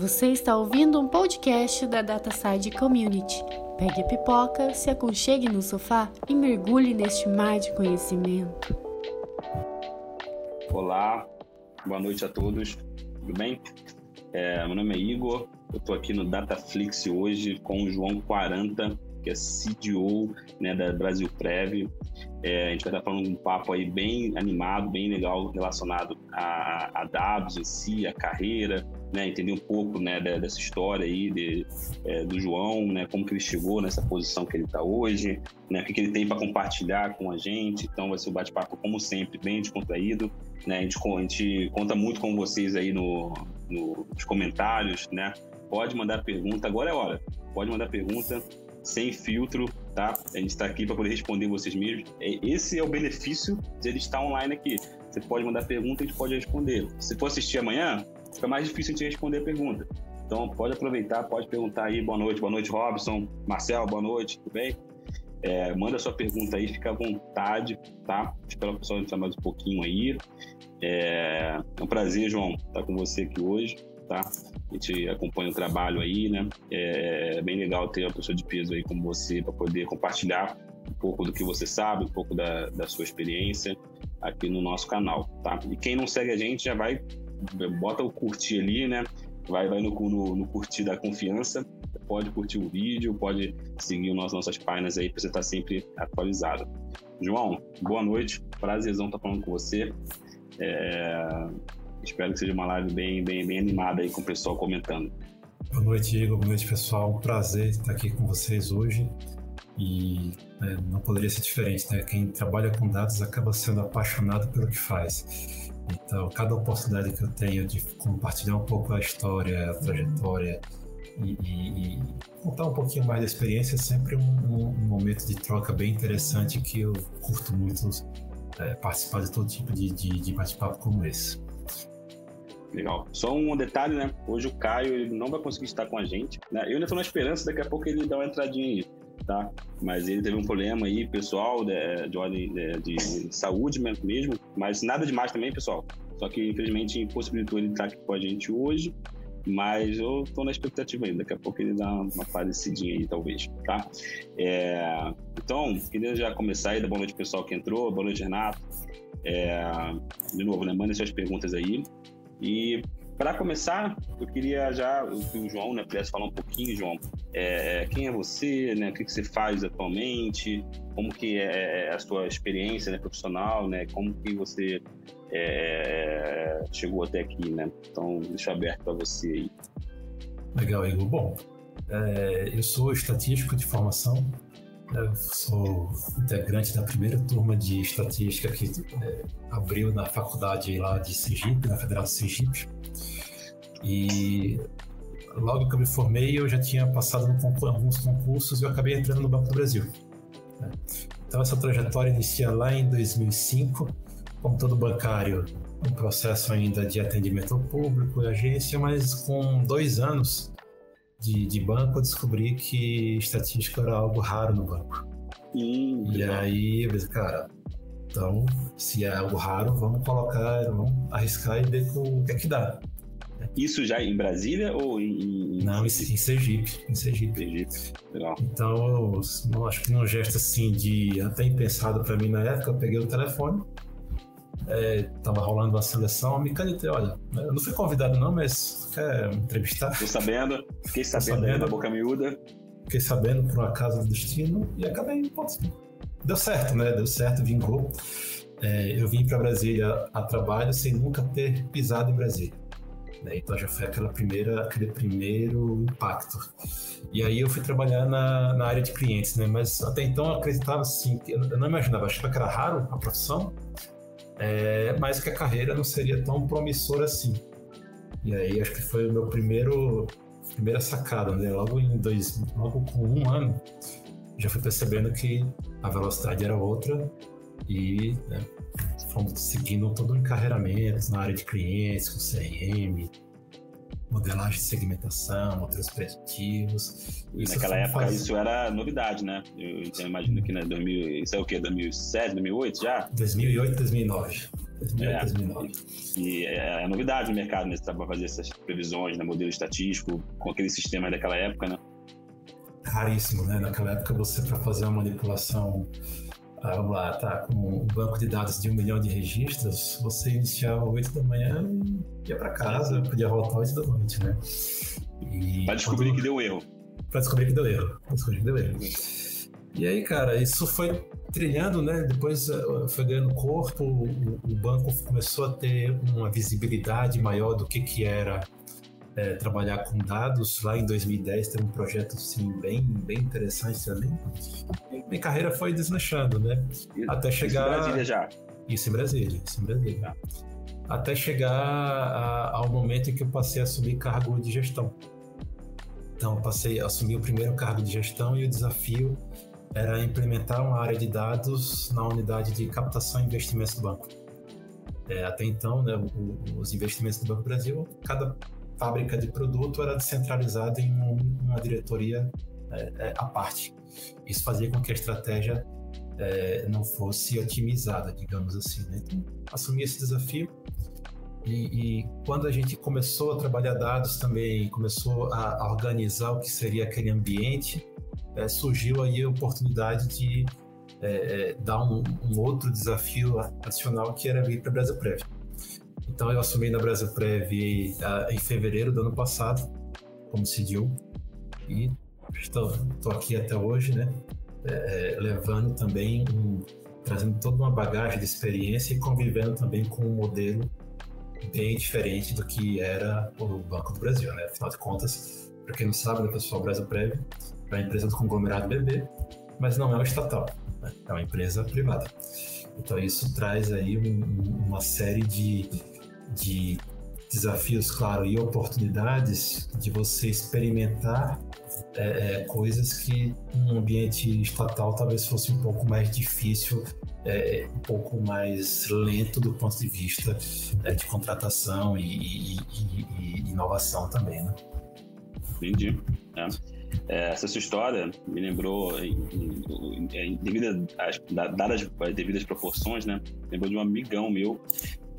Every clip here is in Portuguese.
Você está ouvindo um podcast da DataSide Community. Pegue a pipoca, se aconchegue no sofá e mergulhe neste mar de conhecimento. Olá, boa noite a todos, tudo bem? É, meu nome é Igor, eu estou aqui no Dataflix hoje com o João 40, que é CDO né, da Brasil Prev. É, a gente vai estar falando um papo aí bem animado, bem legal relacionado a, a dados em si, a carreira, né, entender um pouco né, dessa história aí de, é, do João, né, como que ele chegou nessa posição que ele está hoje, né, o que, que ele tem para compartilhar com a gente. Então vai ser um bate-papo, como sempre, bem descontraído. Né, a, gente, a gente conta muito com vocês aí no, no, nos comentários. Né? Pode mandar pergunta, agora é hora. Pode mandar pergunta sem filtro, tá? A gente está aqui para poder responder vocês mesmos. É, esse é o benefício de ele estar online aqui. Você pode mandar pergunta, a gente pode responder. Se for assistir amanhã, fica mais difícil de responder a pergunta. Então pode aproveitar, pode perguntar aí, boa noite, boa noite, Robson, Marcel, boa noite, tudo bem? É, manda sua pergunta aí, fica à vontade, tá? Espero o pessoal entrar mais um pouquinho aí. É, é um prazer, João, estar com você aqui hoje, tá? A gente acompanha o trabalho aí, né? É, é bem legal ter uma pessoa de peso aí como você para poder compartilhar um pouco do que você sabe, um pouco da, da sua experiência aqui no nosso canal, tá? E quem não segue a gente já vai bota o curtir ali, né? Vai, vai no, no, no curtir da confiança, pode curtir o vídeo, pode seguir nas nossas páginas aí para você estar tá sempre atualizado. João, boa noite, prazerzão estar tá falando com você. É... Espero que seja uma live bem, bem, bem animada aí com o pessoal comentando. Boa noite, Igor. Boa noite, pessoal. Prazer estar aqui com vocês hoje. E né, não poderia ser diferente, né? Quem trabalha com dados acaba sendo apaixonado pelo que faz. Então, cada oportunidade que eu tenho de compartilhar um pouco a história, a trajetória e, e, e contar um pouquinho mais da experiência é sempre um, um, momento de troca bem interessante que eu curto muito é, participar de todo tipo de, de, de bate-papo como esse. Legal. Só um detalhe, né? Hoje o Caio ele não vai conseguir estar com a gente. Né? Eu ainda estou na esperança, daqui a pouco ele dá uma entradinha aí, tá? Mas ele teve um problema aí, pessoal, de, de ordem de, de, saúde mesmo. Mas nada demais também, pessoal. Só que infelizmente impossibilitou ele estar aqui com a gente hoje. Mas eu estou na expectativa ainda. Daqui a pouco ele dá uma parecidinha aí, talvez, tá? É... Então, queria já começar aí, dar boa noite pessoal que entrou. Boa noite, Renato. É... De novo, né? Mandem suas perguntas aí. E para começar, eu queria já que o João né, pudesse falar um pouquinho, João, é, quem é você, né, o que, que você faz atualmente, como que é a sua experiência né, profissional, né, como que você é, chegou até aqui, né? Então, deixo aberto para você aí. Legal, Igor. Bom, é, eu sou estatístico de formação, eu sou integrante da primeira turma de estatística que é, abriu na faculdade lá de Sergipe, na Federal de Sergipe. E logo que eu me formei, eu já tinha passado em alguns concursos e eu acabei entrando no Banco do Brasil. Né? Então, essa trajetória inicia lá em 2005, como todo bancário, um processo ainda de atendimento ao público e agência, mas com dois anos de, de banco, eu descobri que estatística era algo raro no banco. Hum, e aí, eu pensei, cara, então, se é algo raro, vamos colocar, vamos arriscar e ver o que é que dá. Isso já em Brasília ou em. Não, em, em Sergipe. Em Sergipe. Sergipe. Legal. Então, eu, acho que num gesto assim de até impensado para mim na época, eu peguei o telefone, é, tava rolando uma seleção, me canetei, olha, eu não fui convidado não, mas quer entrevistar? Tô sabendo, fiquei sabendo, sabendo da boca miúda. Fiquei sabendo por um acaso do destino e acabei, pô, deu certo, né? Deu certo, vingou. É, eu vim para Brasília a trabalho sem nunca ter pisado em Brasília. Né? Então já foi aquela primeira, aquele primeiro impacto. E aí eu fui trabalhar na, na área de clientes, né? Mas até então eu acreditava assim, eu não imaginava, achava que era raro a profissão, é, mas que a carreira não seria tão promissora assim. E aí acho que foi o meu primeiro primeira sacada, né? Logo em dois, logo com um ano, já fui percebendo que a velocidade era outra e né, fomos seguindo todo o encarreiramento na área de clientes, com CRM, modelagem de segmentação, modelos preditivos. Naquela época faz... isso era novidade, né? Eu, eu imagino que né, 2000, isso é o quê? 2007, 2008 já? 2008, 2009. 2008, 2009. E é, é novidade no mercado, né? Você para fazer essas previsões, né? modelo estatístico, com aquele sistema daquela época, né? Raríssimo, né? Naquela época você, para fazer uma manipulação vamos lá, tá com um banco de dados de um milhão de registros, você iniciava às 8 da manhã e ia para casa, podia voltar às 8 da noite, né? Para descobrir quando... que deu erro. Para descobrir que deu erro. Para descobrir que deu erro. E aí, cara, isso foi trilhando, né? Depois eh, foi ganhando corpo, o, o banco começou a ter uma visibilidade maior do que, que era é, trabalhar com dados. Lá em 2010 teve um projeto assim, bem, bem interessante também. E minha carreira foi deslanchando, né? Até chegar. Isso em Brasília já. Isso em Brasília, isso em Brasília. Tá. Até chegar a, ao momento em que eu passei a assumir cargo de gestão. Então, passei a assumir o primeiro cargo de gestão e o desafio era implementar uma área de dados na unidade de captação e investimentos do banco. É, até então, né, os investimentos do Banco do Brasil, cada fábrica de produto era descentralizada em uma diretoria é, é, à parte. Isso fazia com que a estratégia é, não fosse otimizada, digamos assim. Né? Então, assumi esse desafio e, e, quando a gente começou a trabalhar dados também, começou a, organizar o que seria aquele ambiente, é, surgiu aí a oportunidade de é, dar um, um, outro desafio adicional que era vir para a Brasil Prévia. Então eu assumi na Brasil Prev uh, em fevereiro do ano passado, como CDO, e estou, estou aqui até hoje, né? É, é, levando também, um, trazendo toda uma bagagem de experiência e convivendo também com um modelo bem diferente do que era o Banco do Brasil, né? Afinal de contas, para quem não sabe, né, pessoal, Brasil Prev é uma empresa do conglomerado BB, mas não é uma estatal, né? é uma empresa privada. Então isso traz aí um, uma série de de desafios, claro, e oportunidades de você experimentar é, é, coisas que num ambiente estatal talvez fosse um pouco mais difícil, é, um pouco mais lento do ponto de vista é, de contratação e, e, e, e, inovação também, né? Entendi. É. É, essa sua história me lembrou, em, em, em, dadas as devidas proporções, né? Lembrou de um amigão meu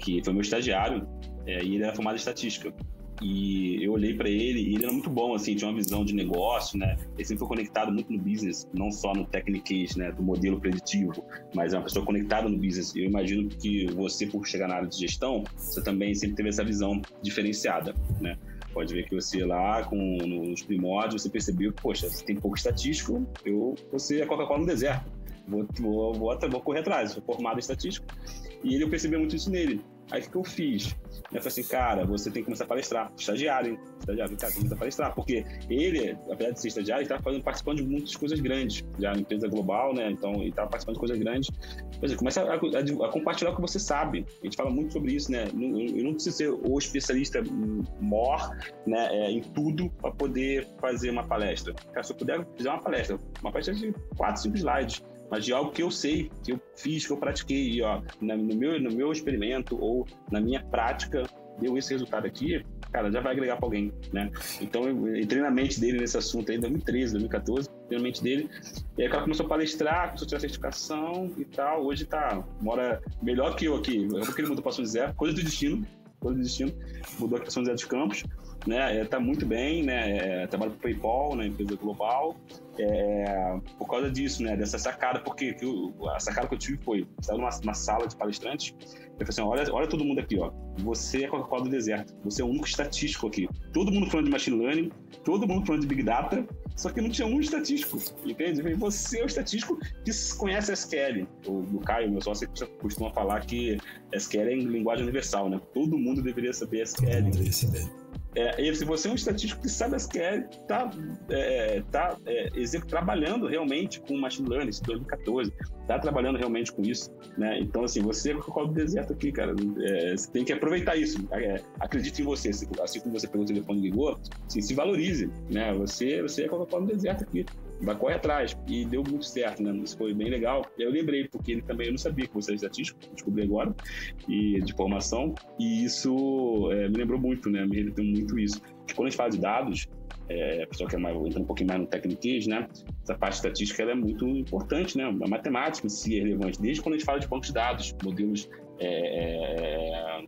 que foi meu estagiário, é, e ele era formado em estatística. E eu olhei para ele e ele era muito bom, assim, tinha uma visão de negócio, né? Ele sempre foi conectado muito no business, não só no techniques, né, do modelo preditivo, mas é uma pessoa conectada no business. Eu imagino que você, por chegar na área de gestão, você também sempre teve essa visão diferenciada, né? Pode ver que você lá, com, nos primórdios, você percebeu que, poxa, você tem pouco estatístico, eu, você é Coca-Cola no deserto. Vou, vou, vou, vou correr atrás, sou formado em estatística. E ele, eu percebi muito isso nele. Aí o que eu fiz? Eu falei assim, cara, você tem que começar a palestrar. Estagiário, hein? Estagiário, cara, tem que começar a palestrar. Porque ele, apesar de ser estagiário, ele estava participando de muitas coisas grandes. Já na empresa global, né? Então, ele estava participando de coisas grandes. Quer dizer, começa a, a, a, compartilhar o que você sabe. A gente fala muito sobre isso, né? Eu não preciso ser o especialista mor, né? É, em tudo para poder fazer uma palestra. Cara, se eu puder fazer uma palestra, uma palestra de quatro, cinco slides, mas de algo que eu sei, que eu fiz, que eu pratiquei, e, ó, no, meu, no meu experimento ou na minha prática, deu esse resultado aqui, cara, já vai agregar para alguém, né? Então, eu entrei na mente dele nesse assunto aí em 2013, 2014, entrei na mente dele, e aí o cara começou a palestrar, começou a tirar certificação e tal, hoje tá, mora melhor que eu aqui, eu porque ele mudou para São José, coisa do destino, coisa do destino, mudou aqui para São José dos Campos, né? Está é, muito bem, né? É, trabalha para o PayPal, né? Empresa global. É, por causa disso, né? Dessa sacada, porque a sacada que eu tive foi, estava numa, numa sala de palestrantes, eu falei assim, olha, olha todo mundo aqui, ó. Você é Coca-Cola do deserto. Você é o único estatístico aqui. Todo mundo falando de machine learning, todo mundo falando de big data, só que não tinha um estatístico, entende? Você é o estatístico que conhece SQL. O, o Caio, meu sócio, costuma falar que SQL é em linguagem universal, né? Todo mundo deveria saber SQL. Todo mundo deveria saber. É, e se você é um estatístico que sabe SQL, está é, tá, é, trabalhando realmente com machine learning, em 2014, está trabalhando realmente com isso, né? Então, assim, você é o do deserto aqui, cara. É, você tem que aproveitar isso. É, acredite em você. Assim como você pegou o telefone e ligou, assim, se valorize, né? Você, você é o do deserto aqui vai correr atrás. E deu muito certo, né? Isso foi bem legal. E eu lembrei, porque ele também, eu não sabia que você é estatístico, descobri agora, e de formação, e isso é, me lembrou muito, né? Me remeteu muito isso. Porque quando a gente fala de dados, é, a pessoa que é mais, entra um pouquinho mais no técnico, né? essa parte estatística é muito importante, né? A matemática em si é relevante. Desde quando a gente fala de bancos de dados, modelos é,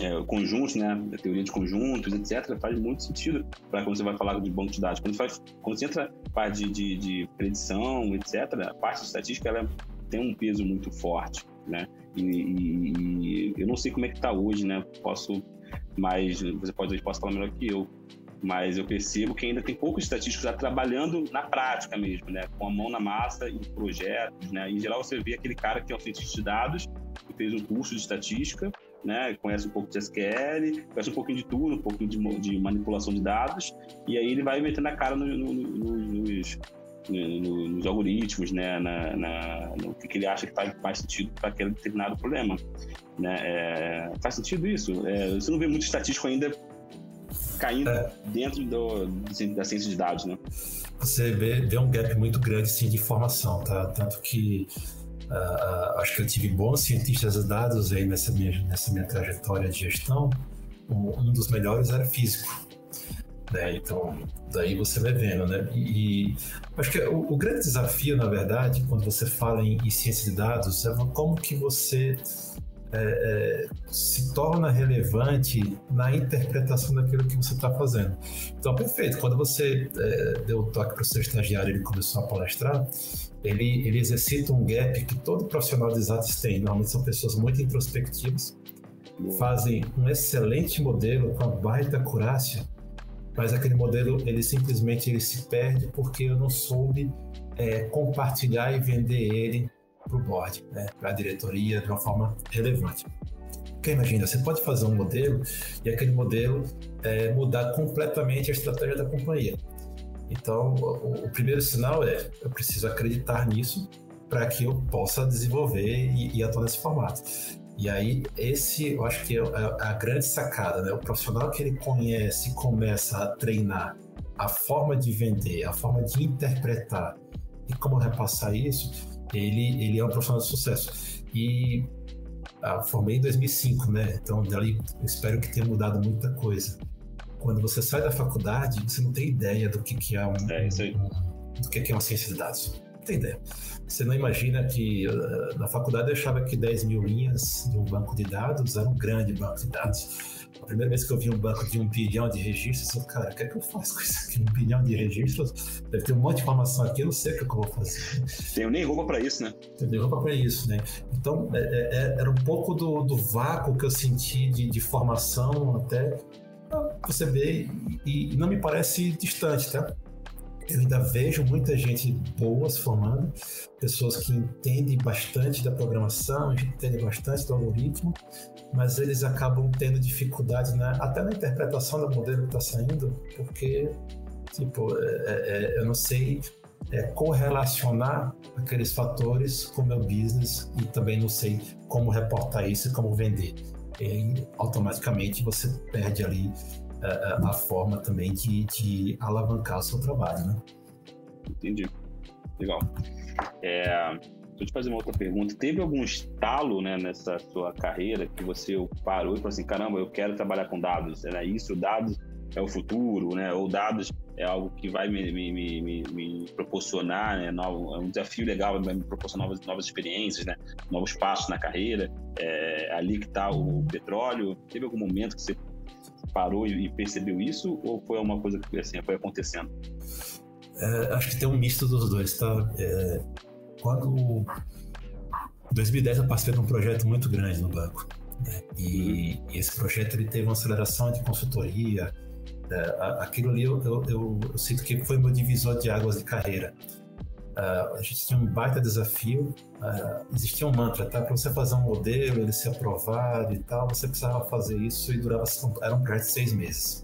é, conjuntos, né? Teoria de conjuntos, etc., faz muito sentido para quando você vai falar de banco de dados. Quando, faz, quando você entra parte de, de, de, predição, etc., a parte de estatística ela tem um peso muito forte, né? E, e, e eu não sei como é que está hoje, né? Posso, mas você pode, pode falar melhor que eu mas eu percebo que ainda tem poucos estatísticos já trabalhando na prática mesmo, né? Com a mão na massa em projetos, né? Em geral, você vê aquele cara que é um cientista de dados, que fez um curso de estatística, né? Conhece um pouco de SQL, conhece um pouquinho de tudo, um pouquinho de, de manipulação de dados, e aí ele vai metendo a cara no, no, no, nos, nos, algoritmos, né? Na, na, no que ele acha que faz mais sentido para aquele determinado problema. Né? É, faz sentido isso? É, você não vê muito estatístico ainda caindo é. dentro do, da ciência de dados, né? Você vê, vê um gap muito grande sim, de informação, tá? Tanto que uh, acho que eu tive bons cientistas de dados aí nessa minha, nessa minha trajetória de gestão. Um, um dos melhores era físico. Né? Então, daí você vai vendo, né? E, e acho que o, o, grande desafio, na verdade, quando você fala em, em ciência de dados, é como que você é, é, se torna relevante na interpretação daquilo que você está fazendo. Então, perfeito. Quando você é, deu o toque para o seu estagiário e ele começou a palestrar, ele, ele exercita um gap que todo profissional de exatos tem. Normalmente são pessoas muito introspectivas, fazem um excelente modelo com baita acurácia, mas aquele modelo ele simplesmente ele se perde porque eu não soube é, compartilhar e vender ele para o board, né, para a diretoria de uma forma relevante. Porque imagina, você pode fazer um modelo e aquele modelo é, mudar completamente a estratégia da companhia. Então, o, o primeiro sinal é: eu preciso acreditar nisso para que eu possa desenvolver e, e atuar nesse formato. E aí, esse eu acho que é, é a grande sacada, né? O profissional que ele conhece e começa a treinar a forma de vender, a forma de interpretar e como repassar isso, ele, ele é um profissional de sucesso. E ah, formei em 2005, né? Então, dali, espero que tenha mudado muita coisa. Quando você sai da faculdade, você não tem ideia do que, que é um, é um do que, que é uma ciência de dados. Não tem ideia. Você não imagina que uh, na faculdade eu achava que 10 mil linhas de um banco de dados era um grande banco de dados a primeira vez que eu vi um banco de um bilhão de registros, eu cara, o que é que eu faço com isso aqui? Um bilhão de registros? Deve ter um monte de informação aqui, eu não sei o que, é que eu vou fazer. Tenho nem roupa para isso, né? Tenho nem roupa para isso, né? Então, é, é, é, era um pouco do, do vácuo que eu senti de, de formação até você vê e, não me parece distante, tá? eu ainda vejo muita gente boa se formando, pessoas que entendem bastante da programação, entendem bastante do algoritmo, mas eles acabam tendo dificuldade até na interpretação do modelo que está saindo, porque tipo, é, é, é, eu não sei é, correlacionar aqueles fatores com o meu business e também não sei como reportar isso e como vender. E automaticamente você perde ali a, forma também de, de, alavancar o seu trabalho, né? Entendi. Legal. É, deixa eu te fazer uma outra pergunta. Teve algum estalo né, nessa sua carreira que você parou e falou assim, caramba, eu quero trabalhar com dados, é isso, dados é o futuro, né? Ou dados é algo que vai me, me, me, me proporcionar, né? Novo, é um desafio legal, vai me proporcionar novas, novas experiências, né? Novos passos na carreira. É ali que está o petróleo. Teve algum momento que você parou e percebeu isso ou foi uma coisa que assim, foi acontecendo? É, acho que tem um misto dos dois, tá? É, quando em 2010 eu participei de um projeto muito grande no banco né? e, uhum. esse projeto ele teve uma aceleração de consultoria. É, aquilo ali eu, eu, eu, eu sinto que foi meu divisor de águas de carreira. Uh, a gente tinha um baita desafio. Uh, existia um mantra, tá? Para você fazer um modelo, ele ser aprovado e tal, você precisava fazer isso e durava. Era um projeto de seis meses.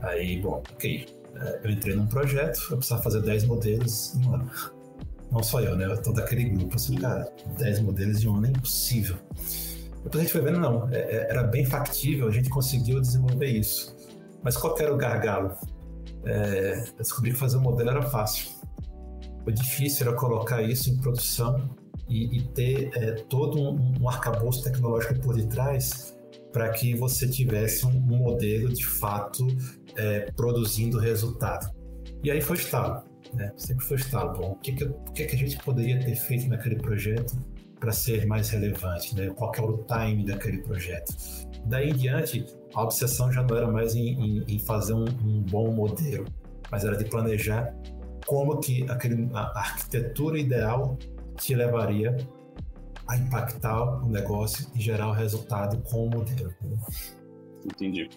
Aí, bom, ok. Uh, eu entrei num projeto, eu precisava fazer 10 modelos em um ano. Não só eu, né? Todo aquele grupo. Assim, cara, 10 modelos em um ano é impossível. Depois a gente foi vendo, não, é, é, era bem factível, a gente conseguiu desenvolver isso. Mas qual era o gargalo? É, eu descobri que fazer um modelo era fácil o difícil era colocar isso em produção e, e ter é, todo um, um arcabouço tecnológico por detrás para que você tivesse um, um modelo de fato é, produzindo resultado. E aí foi estalo. né? Sempre foi estalo. Bom, o que, que, o que, que a gente poderia ter feito naquele projeto para ser mais relevante, né? Qual é o time daquele projeto? Daí em diante, a obsessão já não era mais em, em, em fazer um, um, bom modelo, mas era de planejar como que aquele, a arquitetura ideal te levaria a impactar o negócio e gerar o resultado com o modelo. Entendi.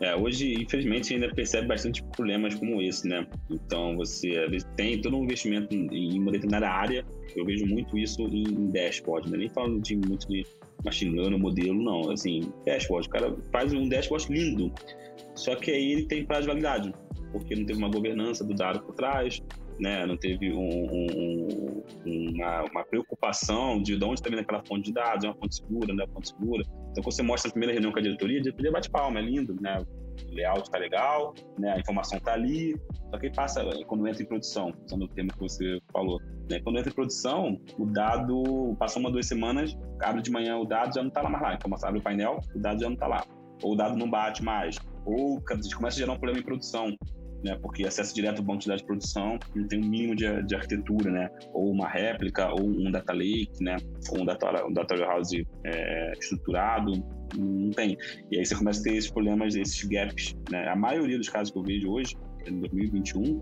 É, hoje, infelizmente, ainda percebe bastante problemas como esse, né? Então, você tem todo um investimento em uma determinada área. Eu vejo muito isso em dashboard, né? Nem falando de muito de machine learning, modelo, não. Assim, dashboard. O cara faz um dashboard lindo, só que aí ele tem prazo de validade, porque não teve uma governança do dado por trás, né? Não teve um, um, uma, uma, preocupação de, de onde está vindo aquela fonte de dados, é uma fonte segura, não é uma fonte segura. Então, quando você mostra a primeira reunião com a diretoria, a diretoria bate palma, é lindo, né? O layout está legal, né? A informação está ali, só que passa, quando entra em produção, usando o termo que você falou, né? Quando entra em produção, o dado, passou uma, duas semanas, abre de manhã o dado já não está lá mais lá, então abre o painel, o dado já não está lá. Ou o dado não bate mais, ou começa a gerar um problema em produção né? Porque acesso direto ao banco de dados de produção não tem um mínimo de, de arquitetura, né? Ou uma réplica, ou um data lake, né? Ou um data, um data warehouse é, estruturado, não tem. E aí você começa a ter esses problemas, esses gaps, né? A maioria dos casos que eu vejo hoje, em 2021,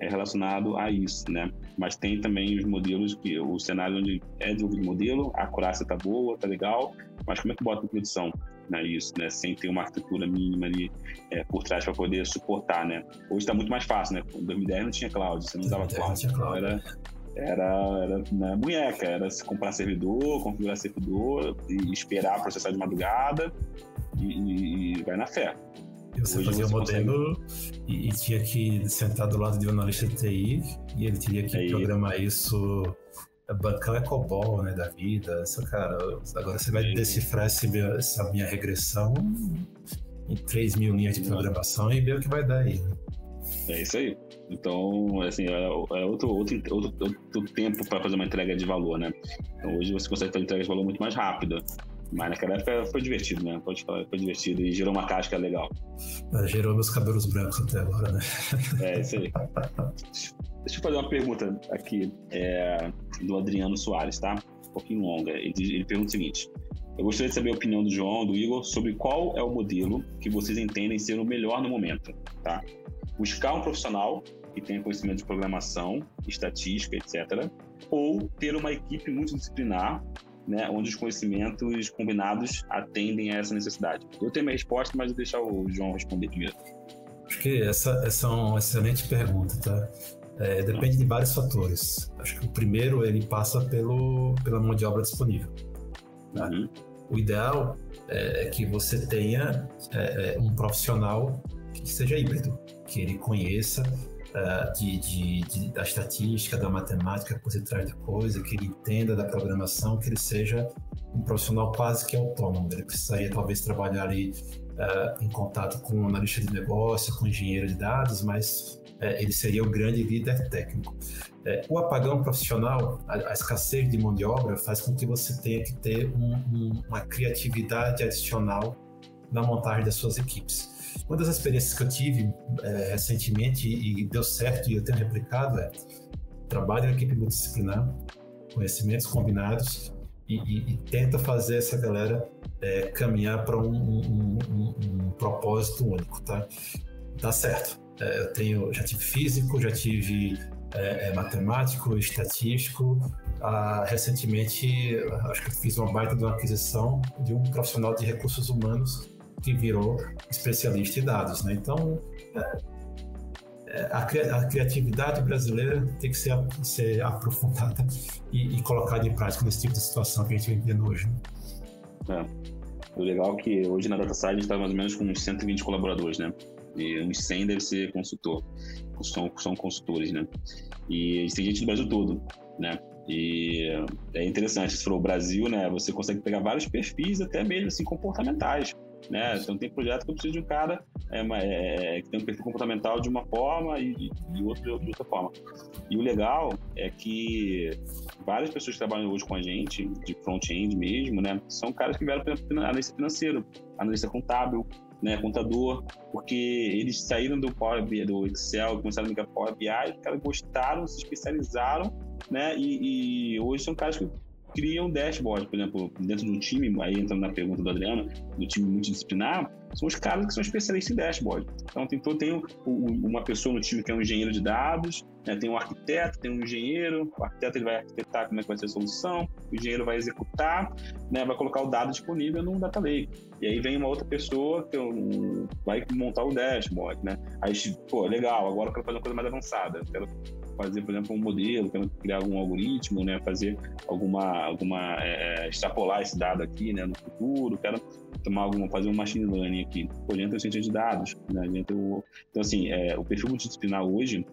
é relacionado a isso, né? Mas tem também os modelos que o cenário onde é desenvolvido modelo, a acurácia tá boa, tá legal, mas como é que bota em produção? Né, isso, né, sem ter uma arquitetura mínima ali é, por trás para poder suportar, né? Hoje está muito mais fácil, né? Em 2010 não tinha cloud, você não usava cloud, então era era, era né, munheca, era se comprar servidor, configurar servidor, e esperar processar de madrugada e, e vai na fé. E você Hoje fazia o modelo consegue... e, e, tinha que sentar do lado de um analista de TI e ele teria que Aí... programar isso bancão é COBOL, né, da vida. Essa, cara, agora você vai decifrar essa minha regressão em 3 mil linhas de programação e ver o que vai dar aí. Né? É isso aí. Então, assim, é, é outro, outro, outro, outro tempo para fazer uma entrega de valor, né? Então, hoje você consegue fazer entrega de valor muito mais rápida. Mas naquela época foi divertido, né? Pode falar, foi divertido e gerou uma casca legal. gerou meus cabelos brancos até agora, né? É, isso aí. Deixa eu fazer uma pergunta aqui é, do Adriano Soares, tá? Um pouquinho longa. Ele, ele pergunta o seguinte: Eu gostaria de saber a opinião do João, do Igor, sobre qual é o modelo que vocês entendem ser o melhor no momento, tá? Buscar um profissional que tenha conhecimento de programação, estatística, etc. Ou ter uma equipe multidisciplinar né, onde os conhecimentos combinados atendem a essa necessidade? Eu tenho minha resposta, mas vou deixar o João responder primeiro. Acho que essa, essa é uma excelente pergunta, tá? É, depende de vários fatores. Acho que o primeiro ele passa pelo, pela mão de obra disponível. Tá? Uhum. O ideal é, é que você tenha é, é, um profissional que seja híbrido, que ele conheça uh, de, de, de, da estatística, da matemática por detrás da coisa, que ele entenda da programação, que ele seja um profissional quase que autônomo. Ele precisaria talvez trabalhar ali uh, em contato com analista de negócio, com engenheiro de dados, mas uh, ele seria o grande líder técnico. o apagão profissional, a, a, escassez de mão de obra, faz com que você tenha que ter um, um, uma criatividade adicional na montagem das suas equipes. Uma das experiências que eu tive é, recentemente e deu certo e eu tenho replicado é trabalho em equipe multidisciplinar, conhecimentos combinados e, e, e tenta fazer essa galera é, caminhar para um, um, um, um, propósito único, tá? Dá certo. É, eu tenho, já tive físico, já tive é, é matemático, estatístico. Ah, recentemente, acho que fiz uma baita de uma aquisição de um profissional de recursos humanos que virou especialista em dados. Né? Então, é, é, a, a, criatividade brasileira tem que ser, ser aprofundada e, e, colocada em prática nesse tipo de situação que a gente vivendo hoje. Né? É. O legal é que hoje na Data Science a gente está mais ou menos com uns 120 colaboradores, né? E uns 100 deve ser consultor, são, são consultores, né? E tem gente do Brasil todo, né? E é interessante, se for o Brasil, né? Você consegue pegar vários perfis, até mesmo assim, comportamentais né? Então tem projeto que eu preciso de um cara é, é, que tem um perfil comportamental de uma forma e, e outro de outra forma. E o legal é que várias pessoas que trabalham hoje com a gente, de front-end mesmo, né? São caras que vieram analista financeiro, analista contábil, né, contador, porque eles saíram do Power BI, do Excel, começaram a migrar Power BI, os caras gostaram, se especializaram, né, e, e hoje são caras que criam dashboard, por exemplo, dentro de um time, aí entrando na pergunta do Adriano, do time multidisciplinar, são os caras que são especialistas em dashboard. Então, tem, tem uma pessoa no time que é um engenheiro de dados, né, tem um arquiteto, tem um engenheiro, o arquiteto ele vai arquitetar como é que vai ser a solução, o engenheiro vai executar, né, vai colocar o dado disponível no data lake. E aí vem uma outra pessoa que vai montar o dashboard, né? Aí, pô, legal, agora eu quero fazer uma coisa mais avançada, eu quero fazer, por exemplo, um modelo, quero criar algum algoritmo, né, fazer alguma, alguma é, extrapolar esse dado aqui, né, no futuro, quero tomar alguma, fazer um machine learning aqui. Pô, entra o cientista de dados, né, entra. Então, assim, é, o perfil multidisciplinar hoje,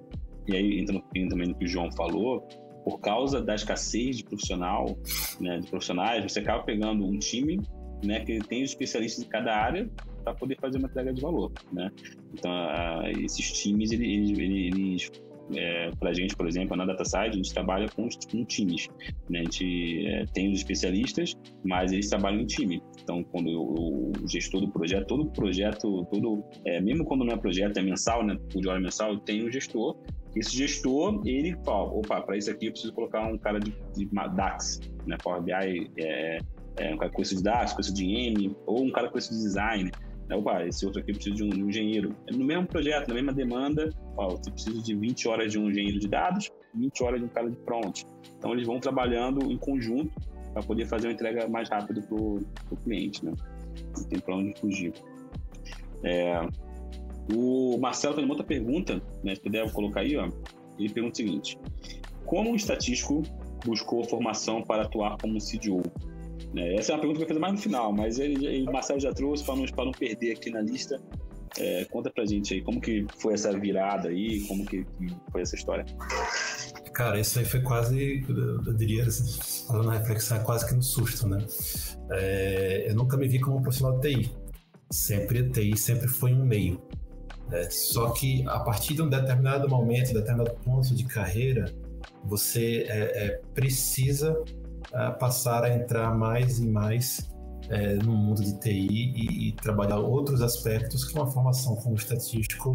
e aí entra, entra também no que o João falou, por causa da escassez de profissional, né, de profissionais, você acaba pegando um time, né, que tem os especialistas em cada área para poder fazer uma entrega de valor, né? Então, uh, esses times, eles, eles, eles é, para a gente, por exemplo, na DataSide, a gente trabalha com, com times. Né? A gente é, tem os especialistas, mas eles trabalham em time. Então, quando o, gestor do projeto, todo projeto, todo, é, mesmo quando não é projeto, é mensal, né? o de hora mensal, tem um gestor. Esse gestor, ele fala, opa, para isso aqui eu preciso colocar um cara de, de DAX, né? Power BI, é, é, um cara com esse de DAX, com esse de M, ou um cara com esse de design. Opa, esse outro aqui precisa de um, engenheiro. É no mesmo projeto, na mesma demanda, você precisa de 20 horas de um engenheiro de dados, 20 horas de um cara de front. Então, eles vão trabalhando em conjunto para poder fazer uma entrega mais rápida para o cliente, né? Não tem para onde fugir. É, o Marcelo tem uma outra pergunta, né? Se puder colocar aí, ó. Ele pergunta o seguinte: Como um estatístico buscou formação para atuar como CDO? É, essa é uma pergunta que eu vou fazer mais no final, mas ele, ele Marcelo já trouxe para não, não perder aqui na lista. É, conta pra gente aí como que foi essa virada aí, como que, foi essa história. Cara, isso aí foi quase, eu diria, falando na reflexão, é quase que no susto, né? É, eu nunca me vi como um profissional de TI. Sempre TI sempre foi um meio. É, só que a partir de um determinado momento, determinado ponto de carreira, você é, é passar a entrar mais e mais é, no mundo de TI e, e, trabalhar outros aspectos que uma formação como estatístico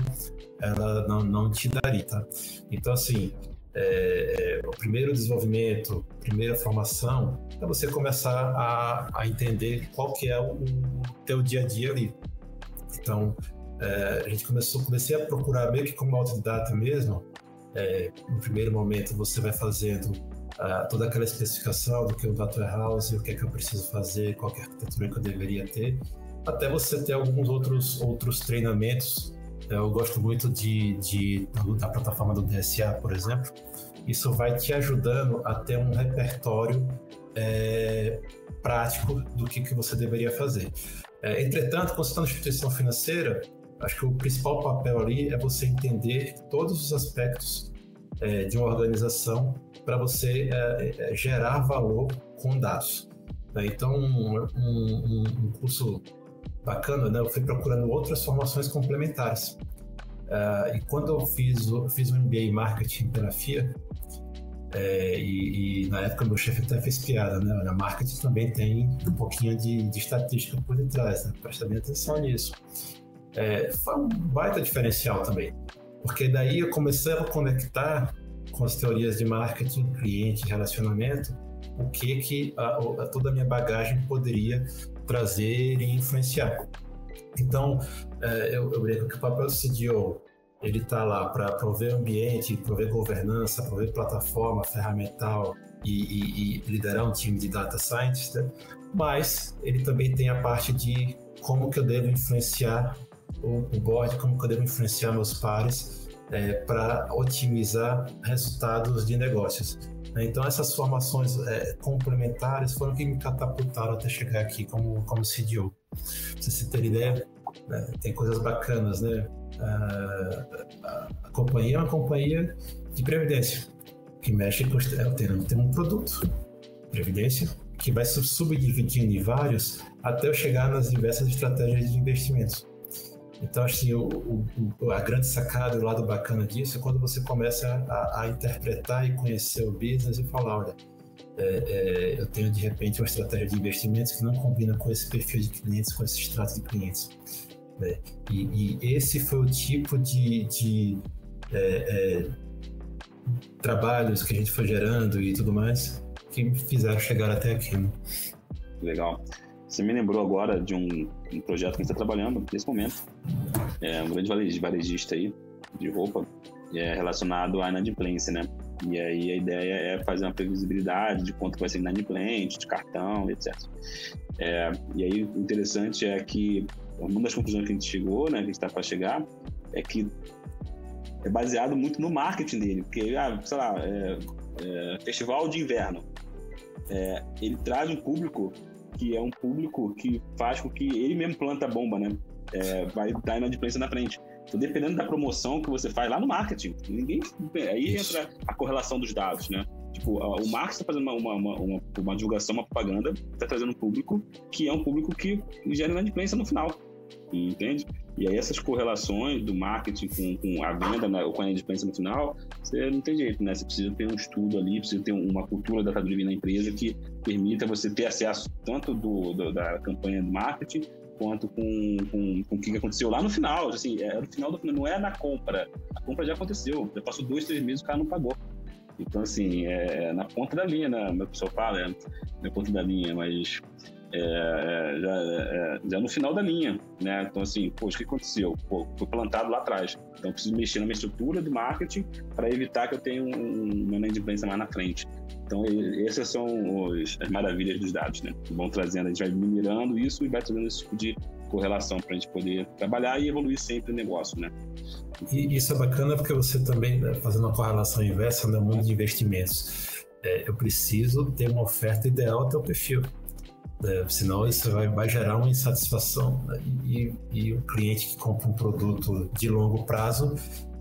ela não, não te daria, tá? Então, assim, é, é, o primeiro desenvolvimento, primeira formação, é você começar a, a entender qual que é o, o teu dia a dia ali. Então, é, a gente começou, comecei a procurar meio que como autodidata mesmo. É, no primeiro momento, você vai fazendo uh, toda aquela especificação do que é o data warehouse, o que é que eu preciso fazer, qual é a arquitetura que eu deveria ter, até você ter alguns outros, outros treinamentos. Eu gosto muito de, de, da plataforma do DSA, por exemplo. Isso vai te ajudando a ter um repertório é, prático do que, que você deveria fazer. É, entretanto, quando você está na instituição financeira, acho que o principal papel ali é você entender todos os aspectos é, de uma organização para você é, é, gerar valor com dados. Né? Então, um, um, um, curso bacana, né? eu fui procurando outras formações complementares. Uh, e quando eu fiz, eu fiz um MBA em Marketing pela FIA, é, e, e, na época meu chefe até fez piada, né? Olha, marketing também tem um pouquinho de, de estatística por detrás, né? Presta bem atenção nisso. É, foi um baita diferencial também, porque daí eu comecei a conectar com as teorias de marketing, cliente, relacionamento, o que que a, a, toda a minha bagagem poderia trazer e influenciar. Então, é, eu, eu brinco que o papel do CDO ele está lá para prover ambiente, prover governança, prover plataforma ferramental e, e, e, liderar um time de data scientist, né? mas ele também tem a parte de como que eu devo influenciar o, board, como devo influenciar meus pares é, para otimizar resultados de negócios. Né? Então, essas formações é, complementares foram que me catapultaram até chegar aqui como, como CDO. Pra você ter ideia, né? tem coisas bacanas, né? A, a, companhia é uma companhia de previdência, que mexe com é, tem, tem um produto, previdência, que vai subdividindo em vários até eu chegar nas diversas estratégias de investimentos. Então, assim, o, o, a grande sacada o lado bacana disso é quando você começa a, a interpretar e conhecer o business e falar, olha, é, é, eu tenho de repente uma estratégia de investimentos que não combina com esse perfil de clientes, com esse extrato de clientes. Né? E, e, esse foi o tipo de, de é, é, trabalhos que a gente foi gerando e tudo mais que me fizeram chegar até aqui. Né? Legal. Você me lembrou agora de um, um projeto que a gente está trabalhando nesse momento. É um grande varejista aí de roupa é relacionado à inadimplência, né? E aí a ideia é fazer uma previsibilidade de quanto vai ser inadimplente, de cartão, etc. É, e aí o interessante é que uma das conclusões que a gente chegou, né, que a gente está para chegar, é que é baseado muito no marketing dele, porque, ah, sei lá, é, é, festival de inverno, é, ele traz um público que é um público que faz com que ele mesmo planta a bomba, né? É, vai dar inadimplência na frente. Então, dependendo da promoção que você faz lá no marketing, ninguém. Aí Isso. entra a correlação dos dados, né? Tipo, o marketing está fazendo uma, uma, uma, uma, divulgação, uma propaganda, está trazendo um público que é um público que gera inadimplência no final. Entende? E aí essas correlações do marketing com, com a venda né, ou com a inadimplência no final, você não tem jeito, né? Você precisa ter um estudo ali, precisa ter uma cultura da driven na empresa que permita você ter acesso tanto do, do da campanha do marketing quanto com, com, com o que aconteceu lá no final. Assim, é, no final do não é na compra. A compra já aconteceu. Já passou dois, três meses o cara não pagou. Então, assim, é na ponta da linha, né? O pessoal fala, é na ponta da linha, mas é, é, já, é, já no final da linha, né? Então, assim, poxa, o que aconteceu? Pô, foi plantado lá atrás. Então, preciso mexer na minha estrutura de marketing para evitar que eu tenha um, uma inadimplência mais na frente. Então, essas são os, as maravilhas dos dados, né? Vão trazendo, a gente vai minerando isso e vai trazendo esse tipo de correlação para a gente poder trabalhar e evoluir sempre o negócio, né? E isso é bacana porque você também, né, fazendo uma correlação inversa no mundo de investimentos, é, eu preciso ter uma oferta ideal até o perfil. É, senão isso vai, vai, gerar uma insatisfação né? e, e o cliente que compra um produto de longo prazo